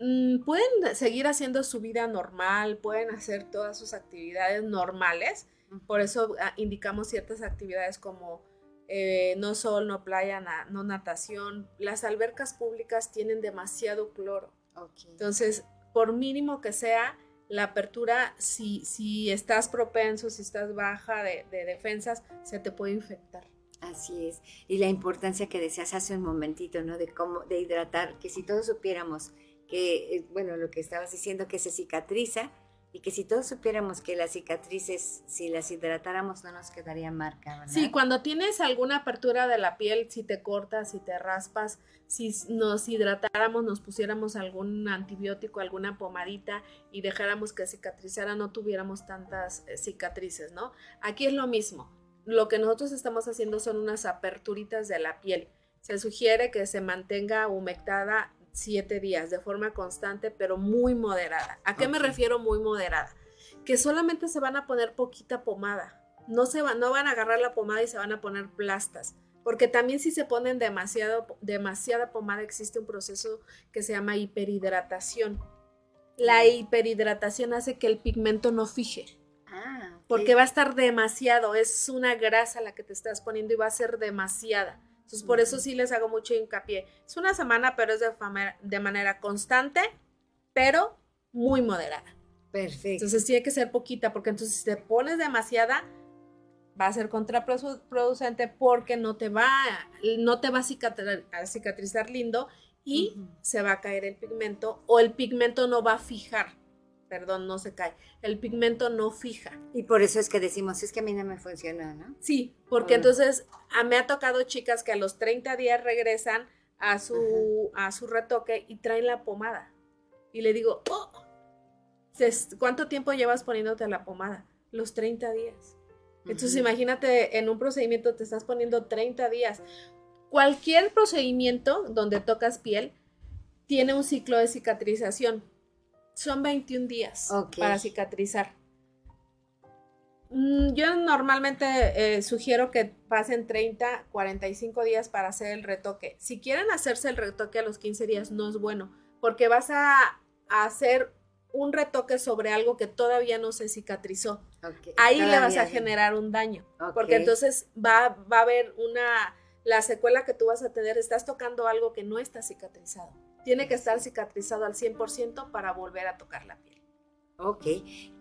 Mm, pueden seguir haciendo su vida normal, pueden hacer todas sus actividades normales. Por eso ah, indicamos ciertas actividades como eh, no sol, no playa, na- no natación. Las albercas públicas tienen demasiado cloro. Ok. Entonces, por mínimo que sea, la apertura, si, si estás propenso, si estás baja de, de defensas, se te puede infectar. Así es. Y la importancia que decías hace un momentito, ¿no? De cómo, de hidratar, que si todos supiéramos que, eh, bueno, lo que estabas diciendo, que se cicatriza, y que si todos supiéramos que las cicatrices, si las hidratáramos, no nos quedaría marca, ¿verdad? Sí, cuando tienes alguna apertura de la piel, si te cortas, si te raspas, si nos hidratáramos, nos pusiéramos algún antibiótico, alguna pomadita y dejáramos que cicatrizara, no tuviéramos tantas eh, cicatrices, ¿no? Aquí es lo mismo. Lo que nosotros estamos haciendo son unas aperturitas de la piel. Se sugiere que se mantenga humectada siete días de forma constante, pero muy moderada. ¿A qué me refiero muy moderada? Que solamente se van a poner poquita pomada. No, se va- no van a agarrar la pomada y se van a poner plastas. Porque también si se ponen demasiado, demasiada pomada existe un proceso que se llama hiperhidratación. La hiperhidratación hace que el pigmento no fije. Ah, ok. Porque va a estar demasiado, es una grasa la que te estás poniendo y va a ser demasiada. Entonces, por eso sí les hago mucho hincapié. Es una semana, pero es de, de manera constante, pero muy moderada. Perfecto. Entonces tiene que ser poquita, porque entonces si te pones demasiada, va a ser contraproducente porque no te va, no te va a cicatri- a cicatrizar lindo y se va a caer el pigmento o el pigmento no va a fijar. Perdón, no se cae. El pigmento no fija. Y por eso es que decimos, es que a mí no me funcionó, ¿no? Sí, porque Ah. entonces a, me ha tocado chicas que a los 30 días regresan a su, a su retoque y traen la pomada. Y le digo, "Oh, ¿cuánto tiempo llevas poniéndote la pomada? Los 30 días. Entonces imagínate, en un procedimiento te estás poniendo 30 días. Cualquier procedimiento donde tocas piel tiene un ciclo de cicatrización. Son 21 días para cicatrizar. Mm, Yo normalmente eh, sugiero que pasen 30, 45 días para hacer el retoque. Si quieren hacerse el retoque a los 15 días, no es bueno, porque vas a, a hacer un retoque sobre algo que todavía no se cicatrizó. Ahí le vas a generar un daño, Ok. porque entonces va, va a haber una, la secuela que tú vas a tener, estás tocando algo que no está cicatrizado. Tiene que estar cicatrizado al 100% para volver a tocar la piel. Ok,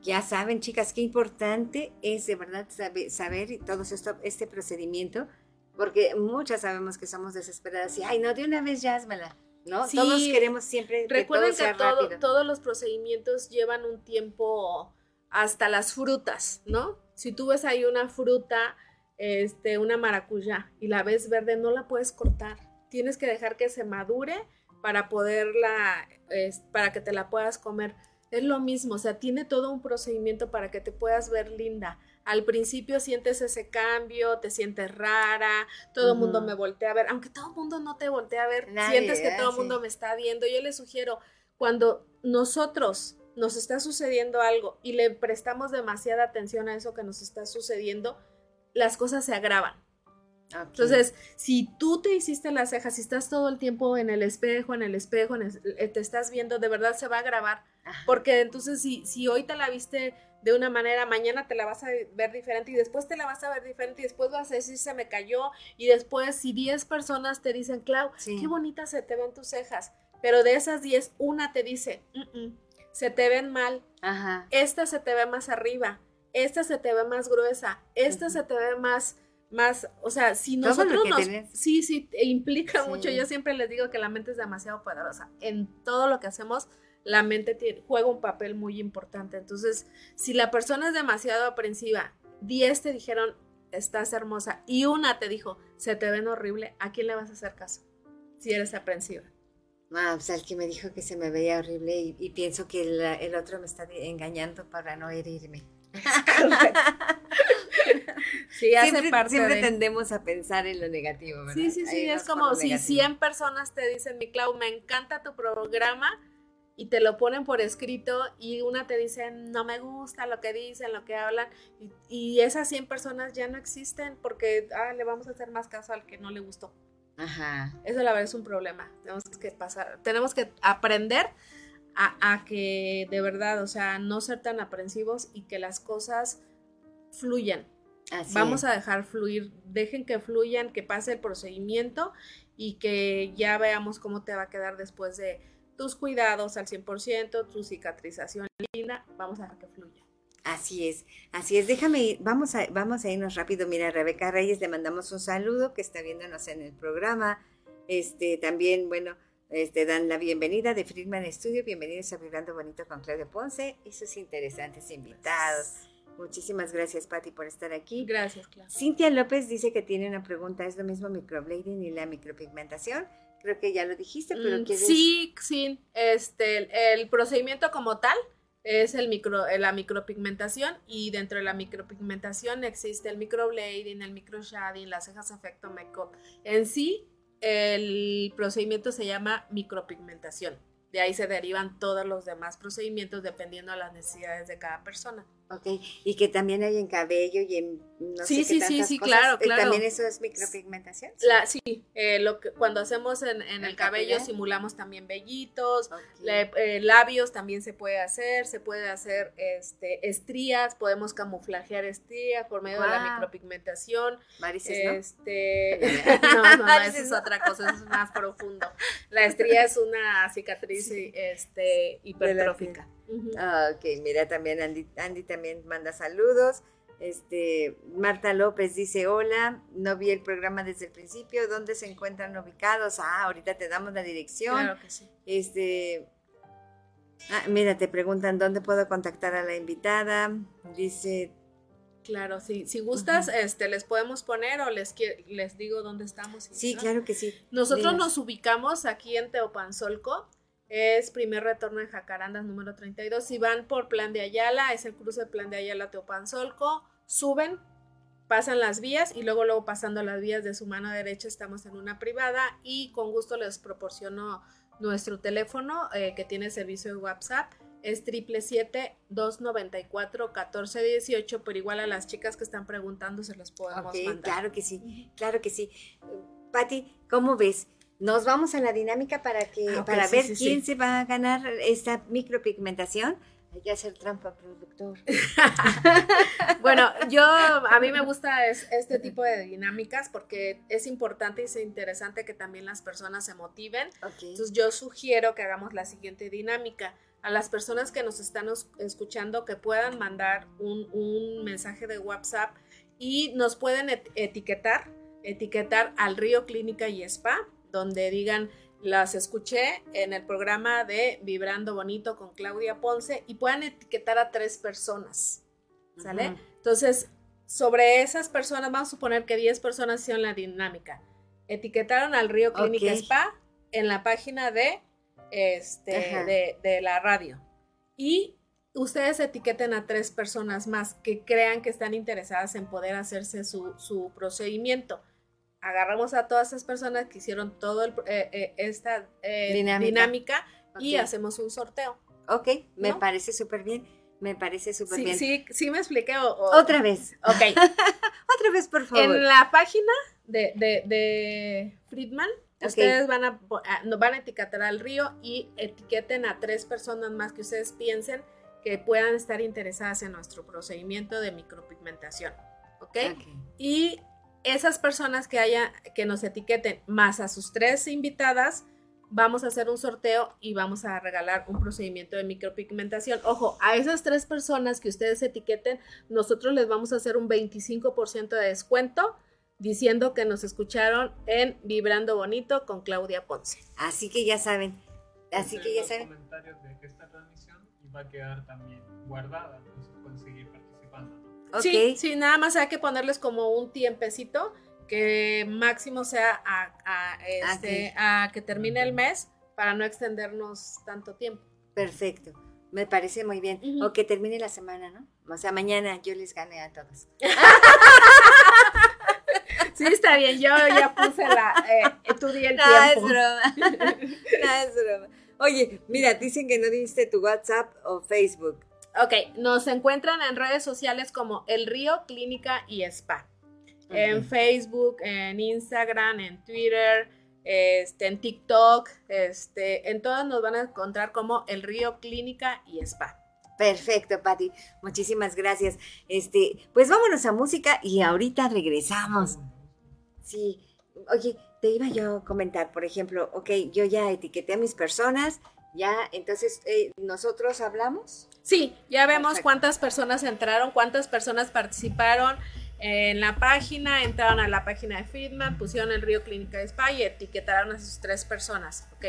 ya saben chicas, qué importante es de verdad sabe- saber, y todo esto, este procedimiento, porque muchas sabemos que somos desesperadas y, ay, no, de una vez ya házmela, ¿no? Sí. Todos queremos siempre que Recuerden todo que todo- rápido. todos los procedimientos llevan un tiempo hasta las frutas, ¿no? Si tú ves ahí una fruta, este, una maracuyá, y la ves verde, no la puedes cortar. Tienes que dejar que se madure para poderla, es- para que te la puedas comer. Es lo mismo, o sea, tiene todo un procedimiento para que te puedas ver linda. Al principio sientes ese cambio, te sientes rara, todo el mundo me voltea a ver, aunque todo el mundo no te voltea a ver, Nadie, sientes que ¿verdad? todo el Sí. mundo me está viendo. Yo les sugiero, cuando nosotros nos está sucediendo algo y le prestamos demasiada atención a eso que nos está sucediendo, las cosas se agravan. Entonces, si tú te hiciste las cejas, si estás todo el tiempo en el espejo, en el espejo, en el- eh, te estás viendo, de verdad se va a grabar. Ajá. Porque entonces, si, si hoy te la viste de una manera, mañana te la vas a ver diferente y después te la vas a ver diferente y después vas a decir se me cayó y después si 10 personas te dicen, Clau, Sí. qué bonitas se te ven tus cejas, pero de esas 10, una te dice, "Mm, mm, se te ven mal, Ajá. esta se te ve más arriba, esta se te ve más gruesa, esta se te ve más, más, o sea, si nosotros nos, tenés. sí, sí, implica Sí. mucho, yo siempre les digo que la mente es demasiado poderosa, en todo lo que hacemos, la mente tiene- juega un papel muy importante, entonces, si la persona es demasiado aprensiva, 10 te dijeron, estás hermosa, y una te dijo, se te ven horrible, ¿a quién le vas a hacer caso? Si eres aprensiva. Ah, pues al que me dijo que se me veía horrible y, y pienso que el, el otro me está engañando para no herirme. [LAUGHS] [LAUGHS] Sí, hace siempre parte siempre de... tendemos a pensar en lo negativo, ¿verdad? Sí, sí, sí, es como si negativo. 100 personas te dicen, mi Clau, me encanta tu programa y te lo ponen por escrito y una te dice, no me gusta lo que dicen, lo que hablan y, y esas 100 personas ya no existen porque ah, le vamos a hacer más caso al que no le gustó. Ajá. Eso la verdad es un problema. Tenemos que pasar, tenemos que aprender a, a que de verdad, o sea, no ser tan aprensivos y que las cosas fluyan. Así Vamos es. a dejar fluir, dejen que fluyan, que pase el procedimiento y que ya veamos cómo te va a quedar después de tus cuidados al 100%, tu cicatrización linda, vamos a dejar que fluya. Así es, así es. Déjame ir, vamos a, vamos a irnos rápido. Mira, Rebeca Reyes le mandamos un saludo que está viéndonos en el programa. Este, también, bueno, este, dan la bienvenida de Friedman Studio. Bienvenidos a Vibrando Bonito con Claudia Ponce y sus interesantes invitados. Muchísimas gracias, Patti, por estar aquí. Gracias, Clara. Cintia López dice que tiene una pregunta. ¿Es lo mismo microblading y la micropigmentación? Creo que ya lo dijiste, pero Mm, quieres... Sí, sí, este, el, procedimiento como tal es el micro, la micropigmentación y dentro de la micropigmentación existe el microblading, el microshading, las cejas efecto makeup. En sí, el procedimiento se llama micropigmentación. De ahí se derivan todos los demás procedimientos dependiendo de las necesidades de cada persona. Ok, y que también hay en cabello y en no Sí, sé qué sí, sí, tantas sí, cosas. claro, Eh, claro. ¿También eso es micropigmentación? La, sí, eh, lo que, cuando hacemos en, en ¿El el cabello simulamos también vellitos. Le- eh, labios también se puede hacer, se puede hacer este, estrías, podemos camuflajear estrías por medio de la micropigmentación. Varices, ¿no? Este, [LAUGHS] [LAUGHS] no, no, no, Varices, eso es ¿no? otra cosa, eso es más profundo. La estría es una cicatriz este, hipertrófica. Ah, ok, mira, también Andy, Andy también manda saludos. Este, Marta López dice, hola, no vi el programa desde el principio, ¿dónde se encuentran ubicados? Ah, ahorita te damos la dirección. Claro que sí. Este, ah, mira, te preguntan dónde puedo contactar a la invitada. Dice, Claro, sí. Si gustas, este, les podemos poner o les, les digo dónde estamos. sí, ¿no? claro que sí. Nosotros Dinos. nos ubicamos aquí en Teopanzolco. Es primer retorno en Jacarandas número 32. Si van por Plan de Ayala, es el cruce de Plan de Ayala Teopanzolco. Suben, pasan las vías y luego, luego pasando las vías de su mano derecha estamos en una privada y con gusto les proporciono nuestro teléfono eh, que tiene servicio de WhatsApp. Es 777-294-1418, pero igual a las chicas que están preguntando se los podemos mandar. claro que sí, claro que sí. Patti, ¿cómo ves? Nos vamos a la dinámica para que Ah, para sí, ver sí, quién sí. se va a ganar esta micropigmentación. Hay que hacer trampa, productor. [LAUGHS] Bueno, yo a mí me gusta es- este tipo de dinámicas porque es importante y es interesante que también las personas se motiven. Entonces yo sugiero que hagamos la siguiente dinámica. A las personas que nos están escuchando que puedan mandar un, un mensaje de WhatsApp y nos pueden et- etiquetar, etiquetar al Río Clínica y Spa, donde digan las escuché en el programa de Vibrando Bonito con Claudia Ponce y puedan etiquetar a tres personas. ¿Sale? Ujú. Entonces, sobre esas personas, vamos a suponer que 10 personas hicieron la dinámica. Etiquetaron al Río Clínica. Spa en la página de, este, de la radio. Y ustedes etiqueten a tres personas más que crean que están interesadas en poder hacerse su, su procedimiento. Agarramos a todas esas personas que hicieron todo el, eh, eh, esta eh, Dinámica. dinámica, y hacemos un sorteo. Ok, me ¿No? parece súper bien. Me parece súper Sí, bien. sí, sí me expliqué. o- o- Otra vez, Ok. [LAUGHS] otra vez, por favor. En la página de, de, de Friedman. Ustedes van a, van a etiquetar al río y etiqueten a tres personas más que ustedes piensen que puedan estar interesadas en nuestro procedimiento de micropigmentación. ¿Ok? Y esas personas que haya, que nos etiqueten más a sus tres invitadas, vamos a hacer un sorteo y vamos a regalar un procedimiento de micropigmentación. Ojo, a esas tres personas que ustedes etiqueten, nosotros les vamos a hacer un 25% de descuento diciendo que nos escucharon en Vibrando Bonito con Claudia Ponce. Así que ya saben, así que ya saben. comentarios de esta transmisión y va a quedar también guardada, entonces pueden seguir Sí, sí, nada más hay que ponerles como un tiempecito que máximo sea a, este, a que termine el mes para no extendernos tanto tiempo. Perfecto. Me parece muy bien. O que termine la semana, ¿no? O sea, mañana yo les gane a todos. [LAUGHS] Sí, está bien, yo ya puse la, eh, estudié el no, tiempo. Es broma. [LAUGHS] no, es broma. Oye, mira, dicen que no diste tu WhatsApp o Facebook. Ok, nos encuentran en redes sociales como El Río Clínica y Spa. En Facebook, en Instagram, en Twitter, este, en TikTok, este, en todas nos van a encontrar como El Río Clínica y Spa. Perfecto, Patti. Muchísimas gracias. Este, pues vámonos a música y ahorita regresamos. Sí, oye, te iba yo a comentar, por ejemplo, ok, yo ya etiqueté a mis personas, ya, entonces, eh, ¿nosotros hablamos? Sí, ya vemos cuántas personas entraron, cuántas personas participaron en la página, entraron a la página de Friedman, pusieron el Río Clínica de Spa y etiquetaron a sus tres personas. Ok,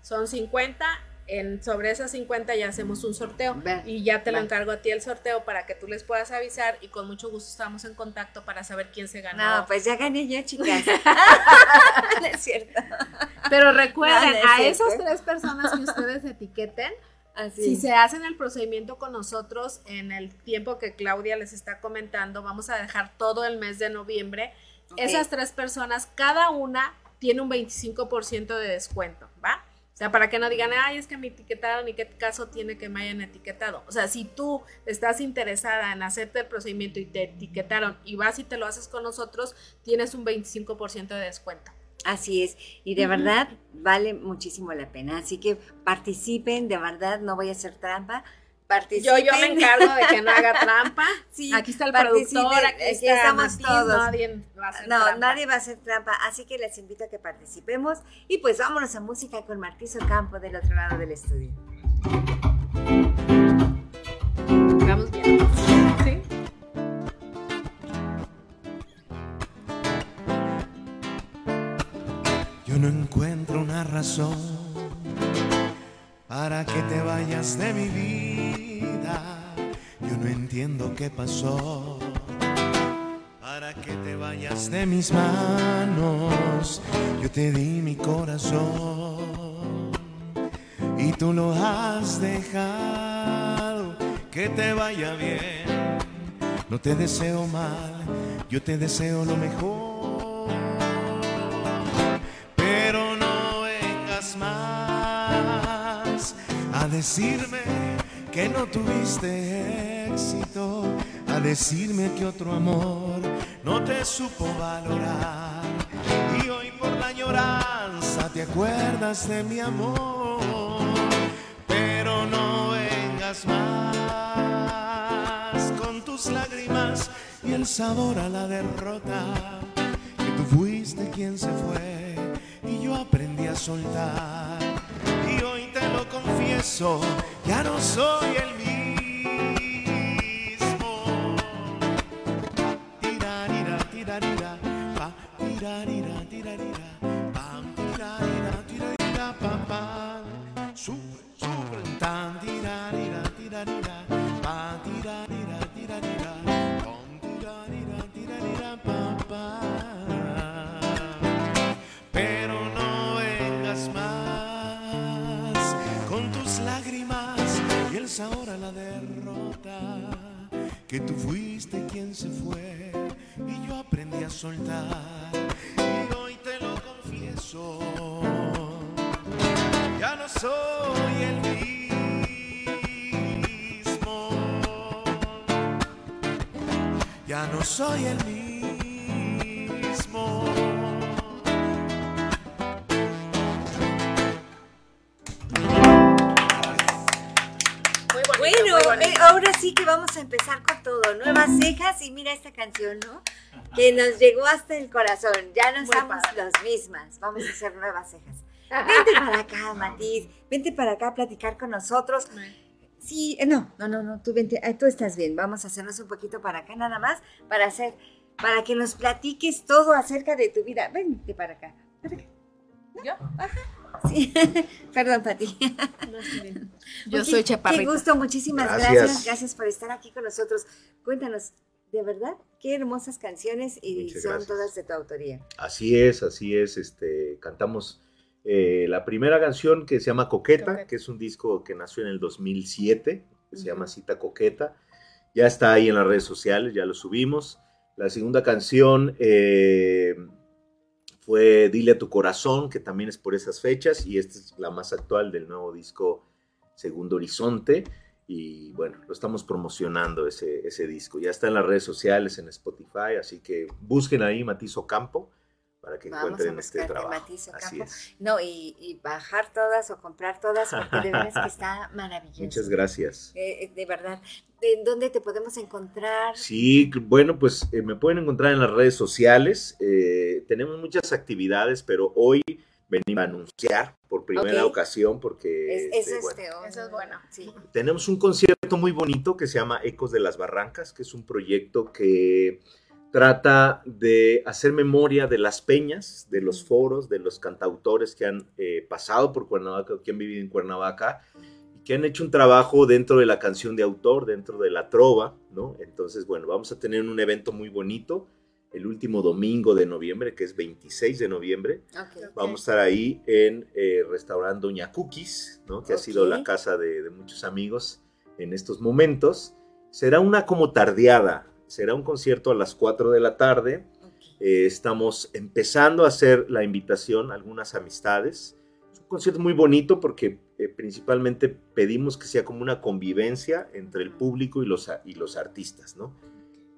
son 50 en, sobre esas 50 ya hacemos un sorteo y ya te lo encargo a ti el sorteo para que tú les puedas avisar y con mucho gusto estamos en contacto para saber quién se ganó. No, pues ya gané yo, chicas. [LAUGHS] no es cierto. Pero recuerden, a esas tres personas que ustedes etiqueten, Si se hacen el procedimiento con nosotros en el tiempo que Claudia les está comentando, vamos a dejar todo el mes de noviembre. Esas tres personas, cada una tiene un 25% de descuento, ¿va? O sea, para que no digan, ay, es que me etiquetaron y qué caso tiene que me hayan etiquetado. O sea, si tú estás interesada en hacerte el procedimiento y te etiquetaron y vas y te lo haces con nosotros, tienes un 25% de descuento. Así es, y de verdad vale muchísimo la pena. Así que participen, de verdad, no voy a hacer trampa. Yo, yo me encargo de que no haga [LAUGHS] trampa. Sí, aquí está el productor, aquí, estamos todos. Nadie va a hacer no, nadie va a hacer trampa. Así que les invito a que participemos. Y pues vámonos a música con Marquizo Campo del otro lado del estudio. Vamos bien. Sí. Yo no encuentro una razón para que te vayas de mi vida. Yo no entiendo qué pasó para que te vayas de mis manos. Yo te di mi corazón y tú lo has dejado. Que te vaya bien, no te deseo mal, yo te deseo lo mejor. Decirme que no tuviste éxito, a decirme que otro amor no te supo valorar. Y hoy por la añoranza te acuerdas de mi amor, pero no vengas más con tus lágrimas y el sabor a la derrota, que tú fuiste quien se fue y yo aprendí a soltar lo confieso, ya no soy el mismo. Tirarira, tirarira, pa, tirarira, tirarira, pam, que tú fuiste quien se fue y yo aprendí a soltar y hoy te lo confieso, ya no soy el mismo, ya no soy el mismo. Bonito. eh, ahora sí que vamos a empezar con todo. Nuevas cejas y mira esta canción, ¿no? Que nos llegó hasta el corazón. Ya no padre. las mismas. Vamos a hacer nuevas cejas. Vente para acá, Matiz. Vente para acá a platicar con nosotros. Sí, eh, no, no, no, no, tú vente, ah, tú estás bien. Vamos a hacernos un poquito para acá nada más para hacer, para que nos platiques todo acerca de tu vida. Vente para acá. Para acá. ¿Yo? Sí. [LAUGHS] Perdón, Pati. No, estoy bien. Yo Oye, soy Qué chaparrita. gusto, muchísimas Gracias. gracias. Gracias por estar aquí con nosotros. Cuéntanos, de verdad, qué hermosas canciones y Muchas son gracias. todas de tu autoría. Así es, así es. Este, cantamos eh, la primera canción que se llama Coqueta, Coqueta. que es un disco que nació en el 2007, que se llama Cita Coqueta. Ya está ahí en las redes sociales, ya lo subimos. La segunda canción eh, fue Dile a tu corazón, que también es por esas fechas, y esta es la más actual del nuevo disco Segundo Horizonte. Y bueno, lo estamos promocionando ese, ese disco. Ya está en las redes sociales, en Spotify, así que busquen ahí Matizo Campo para que Vamos a encuentren este trabajo. Así es. No, y, y bajar todas o comprar todas, porque de verdad es que está [LAUGHS] maravilloso. Muchas gracias. Eh, eh, de verdad. ¿En dónde te podemos encontrar? Sí, bueno, pues eh, me pueden encontrar en las redes sociales. eh, tenemos muchas actividades, pero hoy venimos a anunciar por primera ocasión porque Es, es este, bueno, este, oh, Eso es bueno. Sí. tenemos un concierto muy bonito que se llama Ecos de las Barrancas, que es un proyecto que trata de hacer memoria de las peñas, de los foros, de los cantautores que han eh, pasado por Cuernavaca, o que han vivido en Cuernavaca, y que han hecho un trabajo dentro de la canción de autor, dentro de la trova, ¿no? Entonces, bueno, vamos a tener un evento muy bonito el último domingo de noviembre, que es 26 de noviembre. Vamos a estar ahí en eh, restaurante Doña Cookies, ¿no? que ha sido la casa de, de muchos amigos en estos momentos. Será una como tardeada, será un concierto a las 4 de la tarde. Eh, estamos empezando a hacer la invitación a algunas amistades. Es un concierto muy bonito porque eh, principalmente pedimos que sea como una convivencia entre el público y los, y los artistas, ¿no?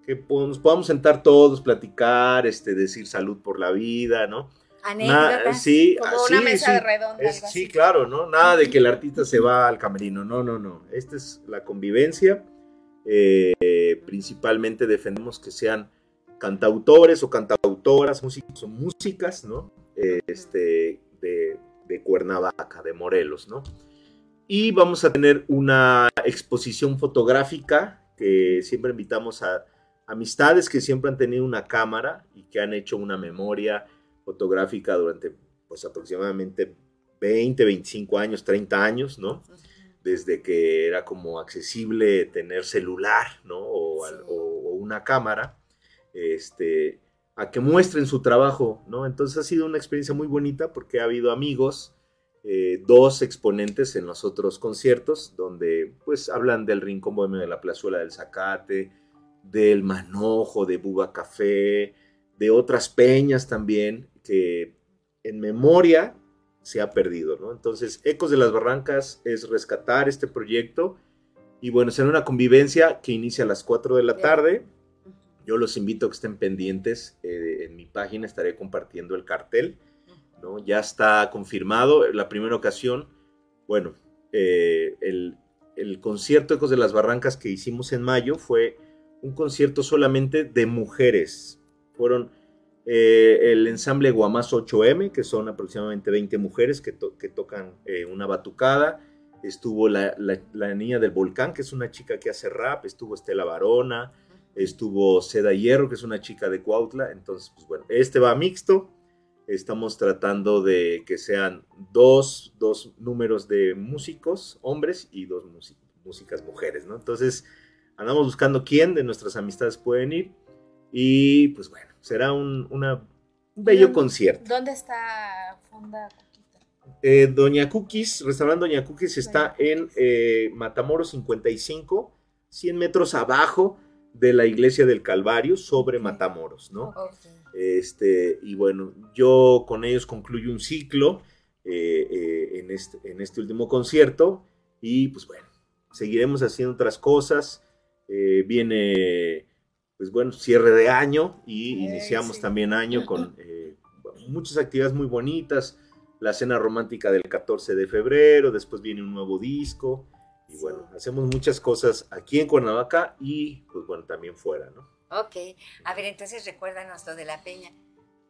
Que po- nos podamos sentar todos, platicar, este, decir salud por la vida, ¿no? Na- Anécdotas. sí, Como ah, una sí, mesa sí. de redonda. Es- sí, claro, ¿no? Nada de que el artista se va al camerino, no, no, no. Esta es la convivencia. Eh, principalmente defendemos que sean cantautores o cantautoras, músicos o músicas, ¿no? Este, de, Cuernavaca, de Morelos, ¿no? Y vamos a tener una exposición fotográfica que siempre invitamos a amistades que siempre han tenido una cámara y que han hecho una memoria fotográfica durante pues aproximadamente 20, 25 años, 30 años, ¿no? Desde que era como accesible tener celular, ¿no? O, al- Sí. o- o una cámara, este, a que muestren su trabajo, ¿no? Entonces ha sido una experiencia muy bonita porque ha habido amigos, eh, dos exponentes en los otros conciertos, donde pues hablan del Rincón Bohemio de la Plazuela del Zacate, del Manojo, de Buba Café, de otras peñas también, que en memoria se ha perdido, ¿no? Entonces, Ecos de las Barrancas es rescatar este proyecto y bueno, será una convivencia que inicia a las 4 de la tarde. Yo los invito a que estén pendientes. eh, en mi página estaré compartiendo el cartel, ¿no? Ya está confirmado. La primera ocasión, bueno, eh, el, el concierto Ecos de las Barrancas que hicimos en mayo fue un concierto solamente de mujeres. Fueron eh, el ensamble Guamás 8M, que son aproximadamente 20 mujeres que, to- que tocan eh, una batucada. Estuvo la, la- la niña del volcán, que es una chica que hace rap. Estuvo Estela Varona. Estuvo Seda Hierro, que es una chica de Cuautla. Entonces, pues bueno, este va mixto. Estamos tratando de que sean dos, dos números de músicos, hombres, y dos músi- músicas mujeres, ¿no? Entonces, andamos buscando quién de nuestras amistades pueden ir. Y pues bueno, será un, una- un bello ¿Dónde- concierto. ¿Dónde está Fonda Coquita? Eh, Doña Cookies, restaurante Doña Cookies está en eh, Matamoros 55, 100 metros abajo de la iglesia del Calvario, sobre Matamoros, ¿no? Este, y bueno, yo con ellos concluyo un ciclo eh, eh, en, este, en este último concierto y pues bueno, seguiremos haciendo otras cosas. Eh, viene, pues bueno, cierre de año y Eh, iniciamos sí. también año con eh, muchas actividades muy bonitas. La cena romántica del 14 de febrero, después viene un nuevo disco Y bueno, hacemos muchas cosas aquí en Cuernavaca y pues bueno, también fuera, ¿no? Ok, a ver, entonces recuérdanos lo de la peña.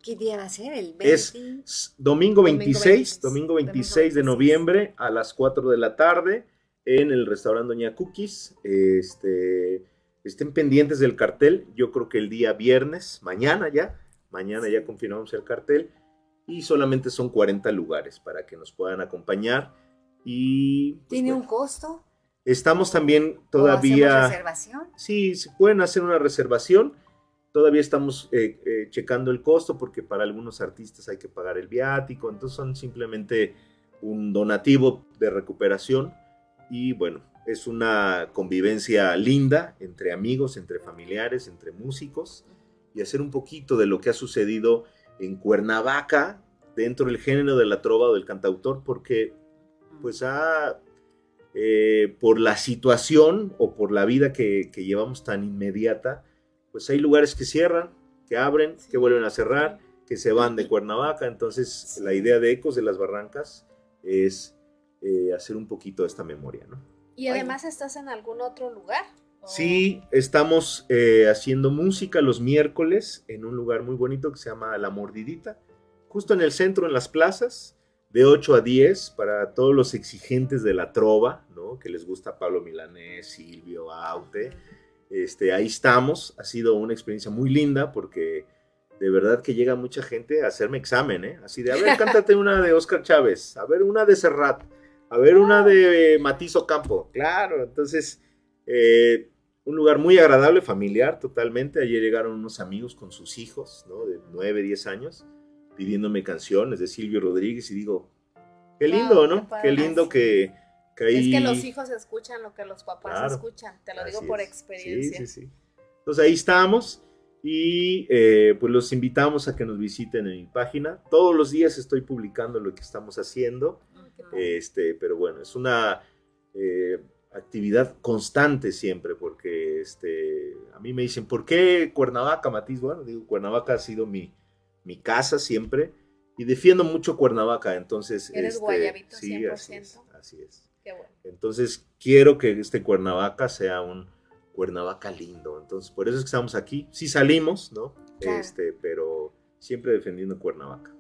¿Qué día va a ser? ¿El 20? Es domingo 26, 26, domingo domingo 26 de 26. noviembre a las 4 de la tarde en el restaurante Doña Cookies. Este, estén pendientes del cartel. Yo creo que el día viernes, mañana ya, mañana ya confirmamos el cartel y solamente son 40 lugares para que nos puedan acompañar. Y pues, ¿Tiene un costo? estamos también ¿O hacemos todavía... reservación? Sí, se pueden hacer una reservación. Todavía estamos eh, eh, checando el costo porque para algunos artistas hay que pagar el viático. Entonces son simplemente un donativo de recuperación. Y bueno, es una convivencia linda entre amigos, entre familiares, entre músicos. Y hacer un poquito de lo que ha sucedido en Cuernavaca dentro del género de la trova o del cantautor. Porque pues ha eh, por la situación o por la vida que, que llevamos tan inmediata, pues hay lugares que cierran, que abren, que vuelven a cerrar, que se van de Cuernavaca. Entonces, la idea de Ecos de las Barrancas es eh, hacer un poquito esta memoria, ¿no? ¿Y además estás en algún otro lugar? ¿O- Sí, estamos eh, haciendo música los miércoles en un lugar muy bonito que se llama La Mordidita, justo en el centro, en las plazas, de 8 a 10, para todos los exigentes de la trova, ¿no? Que les gusta Pablo Milanés, Silvio, Aute. Este, ahí estamos, ha sido una experiencia muy linda porque de verdad que llega mucha gente a hacerme examen, ¿eh? Así de, a ver, [LAUGHS] cántate una de Oscar Chávez, a ver, una de Serrat, a ver, una de Matiz Ocampo. Claro, entonces, eh, un lugar muy agradable, familiar, totalmente. Ayer llegaron unos amigos con sus hijos, ¿no? De 9, 10 años, pidiéndome canciones de Silvio Rodríguez y digo, qué lindo, Wow, ¿no? qué lindo que, que ahí... Es que los hijos escuchan lo que los papás Claro. escuchan, te lo digo por experiencia. Sí, sí, sí. Entonces ahí estamos y eh, pues los invitamos a que nos visiten en mi página. Todos los días estoy publicando lo que estamos haciendo, este, pero bueno, es una eh, actividad constante siempre porque este, a mí me dicen, ¿por qué Cuernavaca, Matiz? Bueno, digo, Cuernavaca ha sido mi, mi casa siempre y defiendo mucho Cuernavaca, entonces... Eres este, guayabito sí, así es, 100%. así es. Qué bueno. Entonces, quiero que este Cuernavaca sea un Cuernavaca lindo. Entonces, por eso es que estamos aquí. Sí salimos, ¿no? Claro. Este, pero siempre defendiendo Cuernavaca.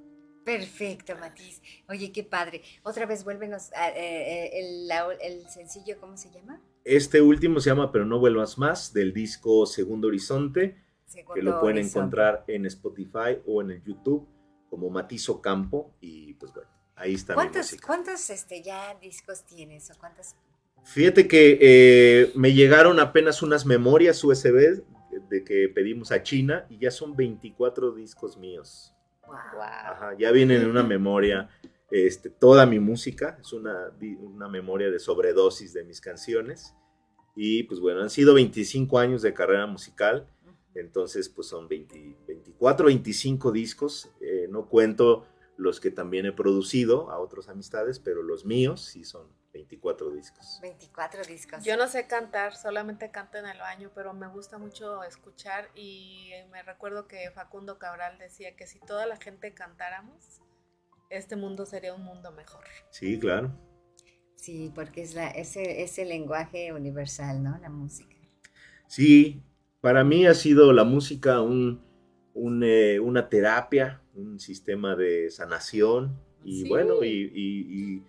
Perfecto, Matiz. Oye, qué padre. Otra vez vuélvenos a, eh, eh, el, sencillo, ¿cómo se llama? Este último se llama Pero no vuelvas más, del disco Segundo Horizonte, que Segundo lo pueden Horizonte. encontrar en Spotify o en el YouTube como Matizo Campo. Y pues bueno, ahí está ¿Cuántos, cuántos este, ya discos tienes o? Fíjate que eh, me llegaron apenas unas memorias USB de que pedimos a China y ya son 24 discos míos. Wow. Wow. Ajá, ya vienen en una memoria este, toda mi música, es una memoria de sobredosis de mis canciones. Y pues bueno, han sido 25 años de carrera musical, entonces pues son 20 24, 25 discos. eh, no cuento los que también he producido a otras amistades, pero los míos sí son 24 discos. 24 discos. Yo no sé cantar, solamente canto en el baño, pero me gusta mucho escuchar y me recuerdo que Facundo Cabral decía que si toda la gente cantáramos, este mundo sería un mundo mejor. Sí, claro. Sí, porque es, la, es, el, es el lenguaje universal, ¿no? La música. Sí, para mí ha sido la música un, un, eh, una terapia, un sistema de sanación y Sí. bueno, y, y- y-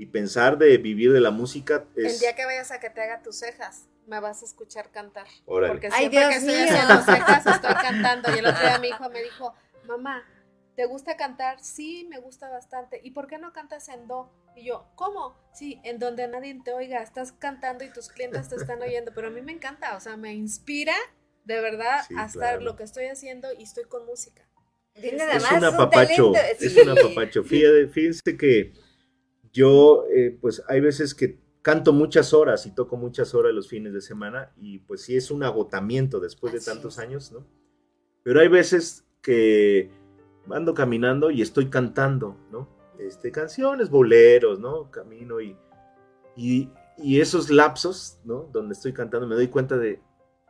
y pensar de vivir de la música El es... día que vayas a que te haga tus cejas, me vas a escuchar cantar. Órale. Porque Ay, siempre Dios que estoy mío. haciendo cejas estoy cantando. Y el otro día mi hijo me dijo, mamá, ¿te gusta cantar? Sí, me gusta bastante. ¿Y por qué no cantas en do? Y yo, ¿cómo? Sí, en donde nadie te oiga, estás cantando y tus clientes te están oyendo. Pero a mí me encanta, o sea, me inspira de verdad Sí, a estar claro. lo que estoy haciendo y estoy con música. Nada es más, un apapacho, talento. es Sí. un apapacho. Fíjate- Fíjense que yo, eh, pues hay veces que canto muchas horas y toco muchas horas los fines de semana y pues sí es un agotamiento después de tantos es. años, ¿no? Pero hay veces que ando caminando y estoy cantando, ¿no? Este, canciones, boleros, ¿no? Camino y, y, y esos lapsos, ¿no? Donde estoy cantando me doy cuenta de,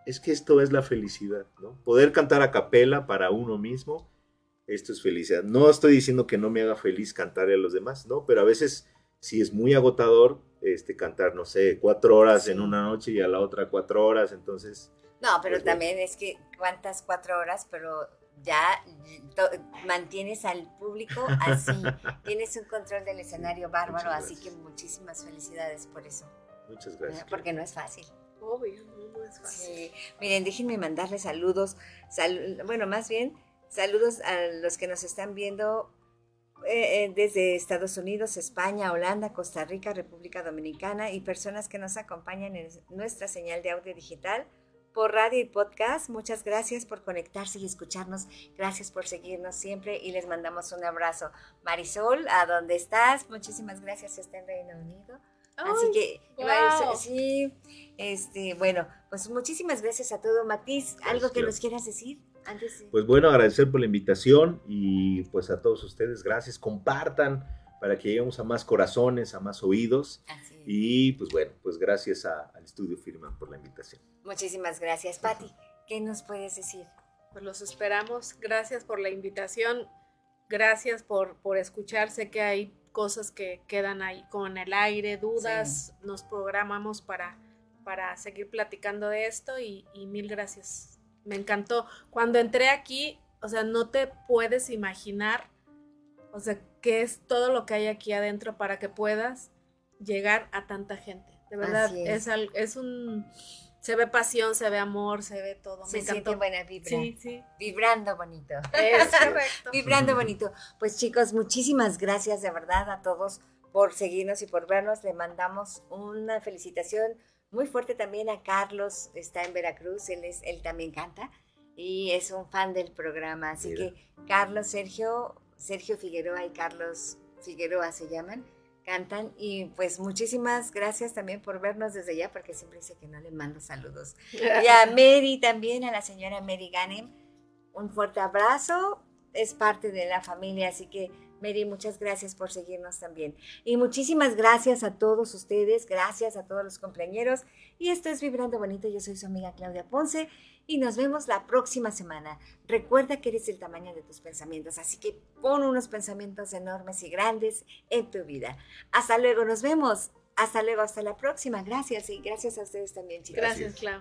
es que esto es la felicidad, ¿no? Poder cantar a capela para uno mismo, esto es felicidad. No estoy diciendo que no me haga feliz cantarle a los demás, ¿no? Pero a veces sí es muy agotador este, cantar, no sé, cuatro horas en una noche y a la otra cuatro horas, entonces... No, pero Pues, también es que cuántas cuatro horas, pero ya mantienes al público así. [LAUGHS] Tienes un control del escenario bárbaro, Muchas así que gracias. muchísimas felicidades por eso. Muchas gracias. Porque no es fácil. Obvio, no, no es fácil. Sí. Miren, déjenme mandarle saludos. sal- bueno, más bien, saludos a los que nos están viendo eh, eh, desde Estados Unidos, España, Holanda, Costa Rica, República Dominicana y personas que nos acompañan en nuestra señal de audio digital por radio y podcast. Muchas gracias por conectarse y escucharnos. Gracias por seguirnos siempre y les mandamos un abrazo. Marisol, ¿a dónde estás? Muchísimas gracias. Está en Reino Unido. Así que, sí, este, bueno, pues muchísimas gracias a todo. Matiz, ¿algo que nos quieras decir? Antes Pues bueno, agradecer por la invitación y pues a todos ustedes, gracias. Compartan para que lleguemos a más corazones, a más oídos. Así es. Y pues bueno, pues gracias a- al estudio Firman por la invitación. Muchísimas gracias, Patti. ¿Qué nos puedes decir? Pues los esperamos. Gracias por la invitación. Gracias por, por escuchar. Sé que hay cosas que quedan ahí con el aire, dudas. Nos programamos para, para seguir platicando de esto y, y mil gracias. Me encantó. Cuando entré aquí, o sea, no te puedes imaginar, o sea, qué es todo lo que hay aquí adentro para que puedas llegar a tanta gente. De verdad, es. es, es un... Se ve pasión, se ve amor, se ve todo. Se Me siente encantó. buena vibra. Sí, sí. Vibrando bonito. [LAUGHS] Es correcto. [LAUGHS] Vibrando bonito. Pues chicos, muchísimas gracias de verdad a todos por seguirnos y por vernos. Le mandamos una felicitación muy fuerte también a Carlos, está en Veracruz, él, es, él también canta y es un fan del programa. Así Mira. que Carlos, Sergio, Sergio Figueroa y Carlos Figueroa se llaman, cantan y pues muchísimas gracias también por vernos desde allá porque siempre dice que no le mando saludos. Y a [LAUGHS] Mary también, a la señora Mary Ganem, un fuerte abrazo. Es parte de la familia, así que Mary, muchas gracias por seguirnos también. Y muchísimas gracias a todos ustedes, gracias a todos los compañeros. Y esto es Vibrando Bonito, yo soy su amiga Claudia Ponce y nos vemos la próxima semana. Recuerda que eres el tamaño de tus pensamientos, así que pon unos pensamientos enormes y grandes en tu vida. Hasta luego, nos vemos. Hasta luego, hasta la próxima. Gracias y gracias a ustedes también, chicos. Gracias, Clau.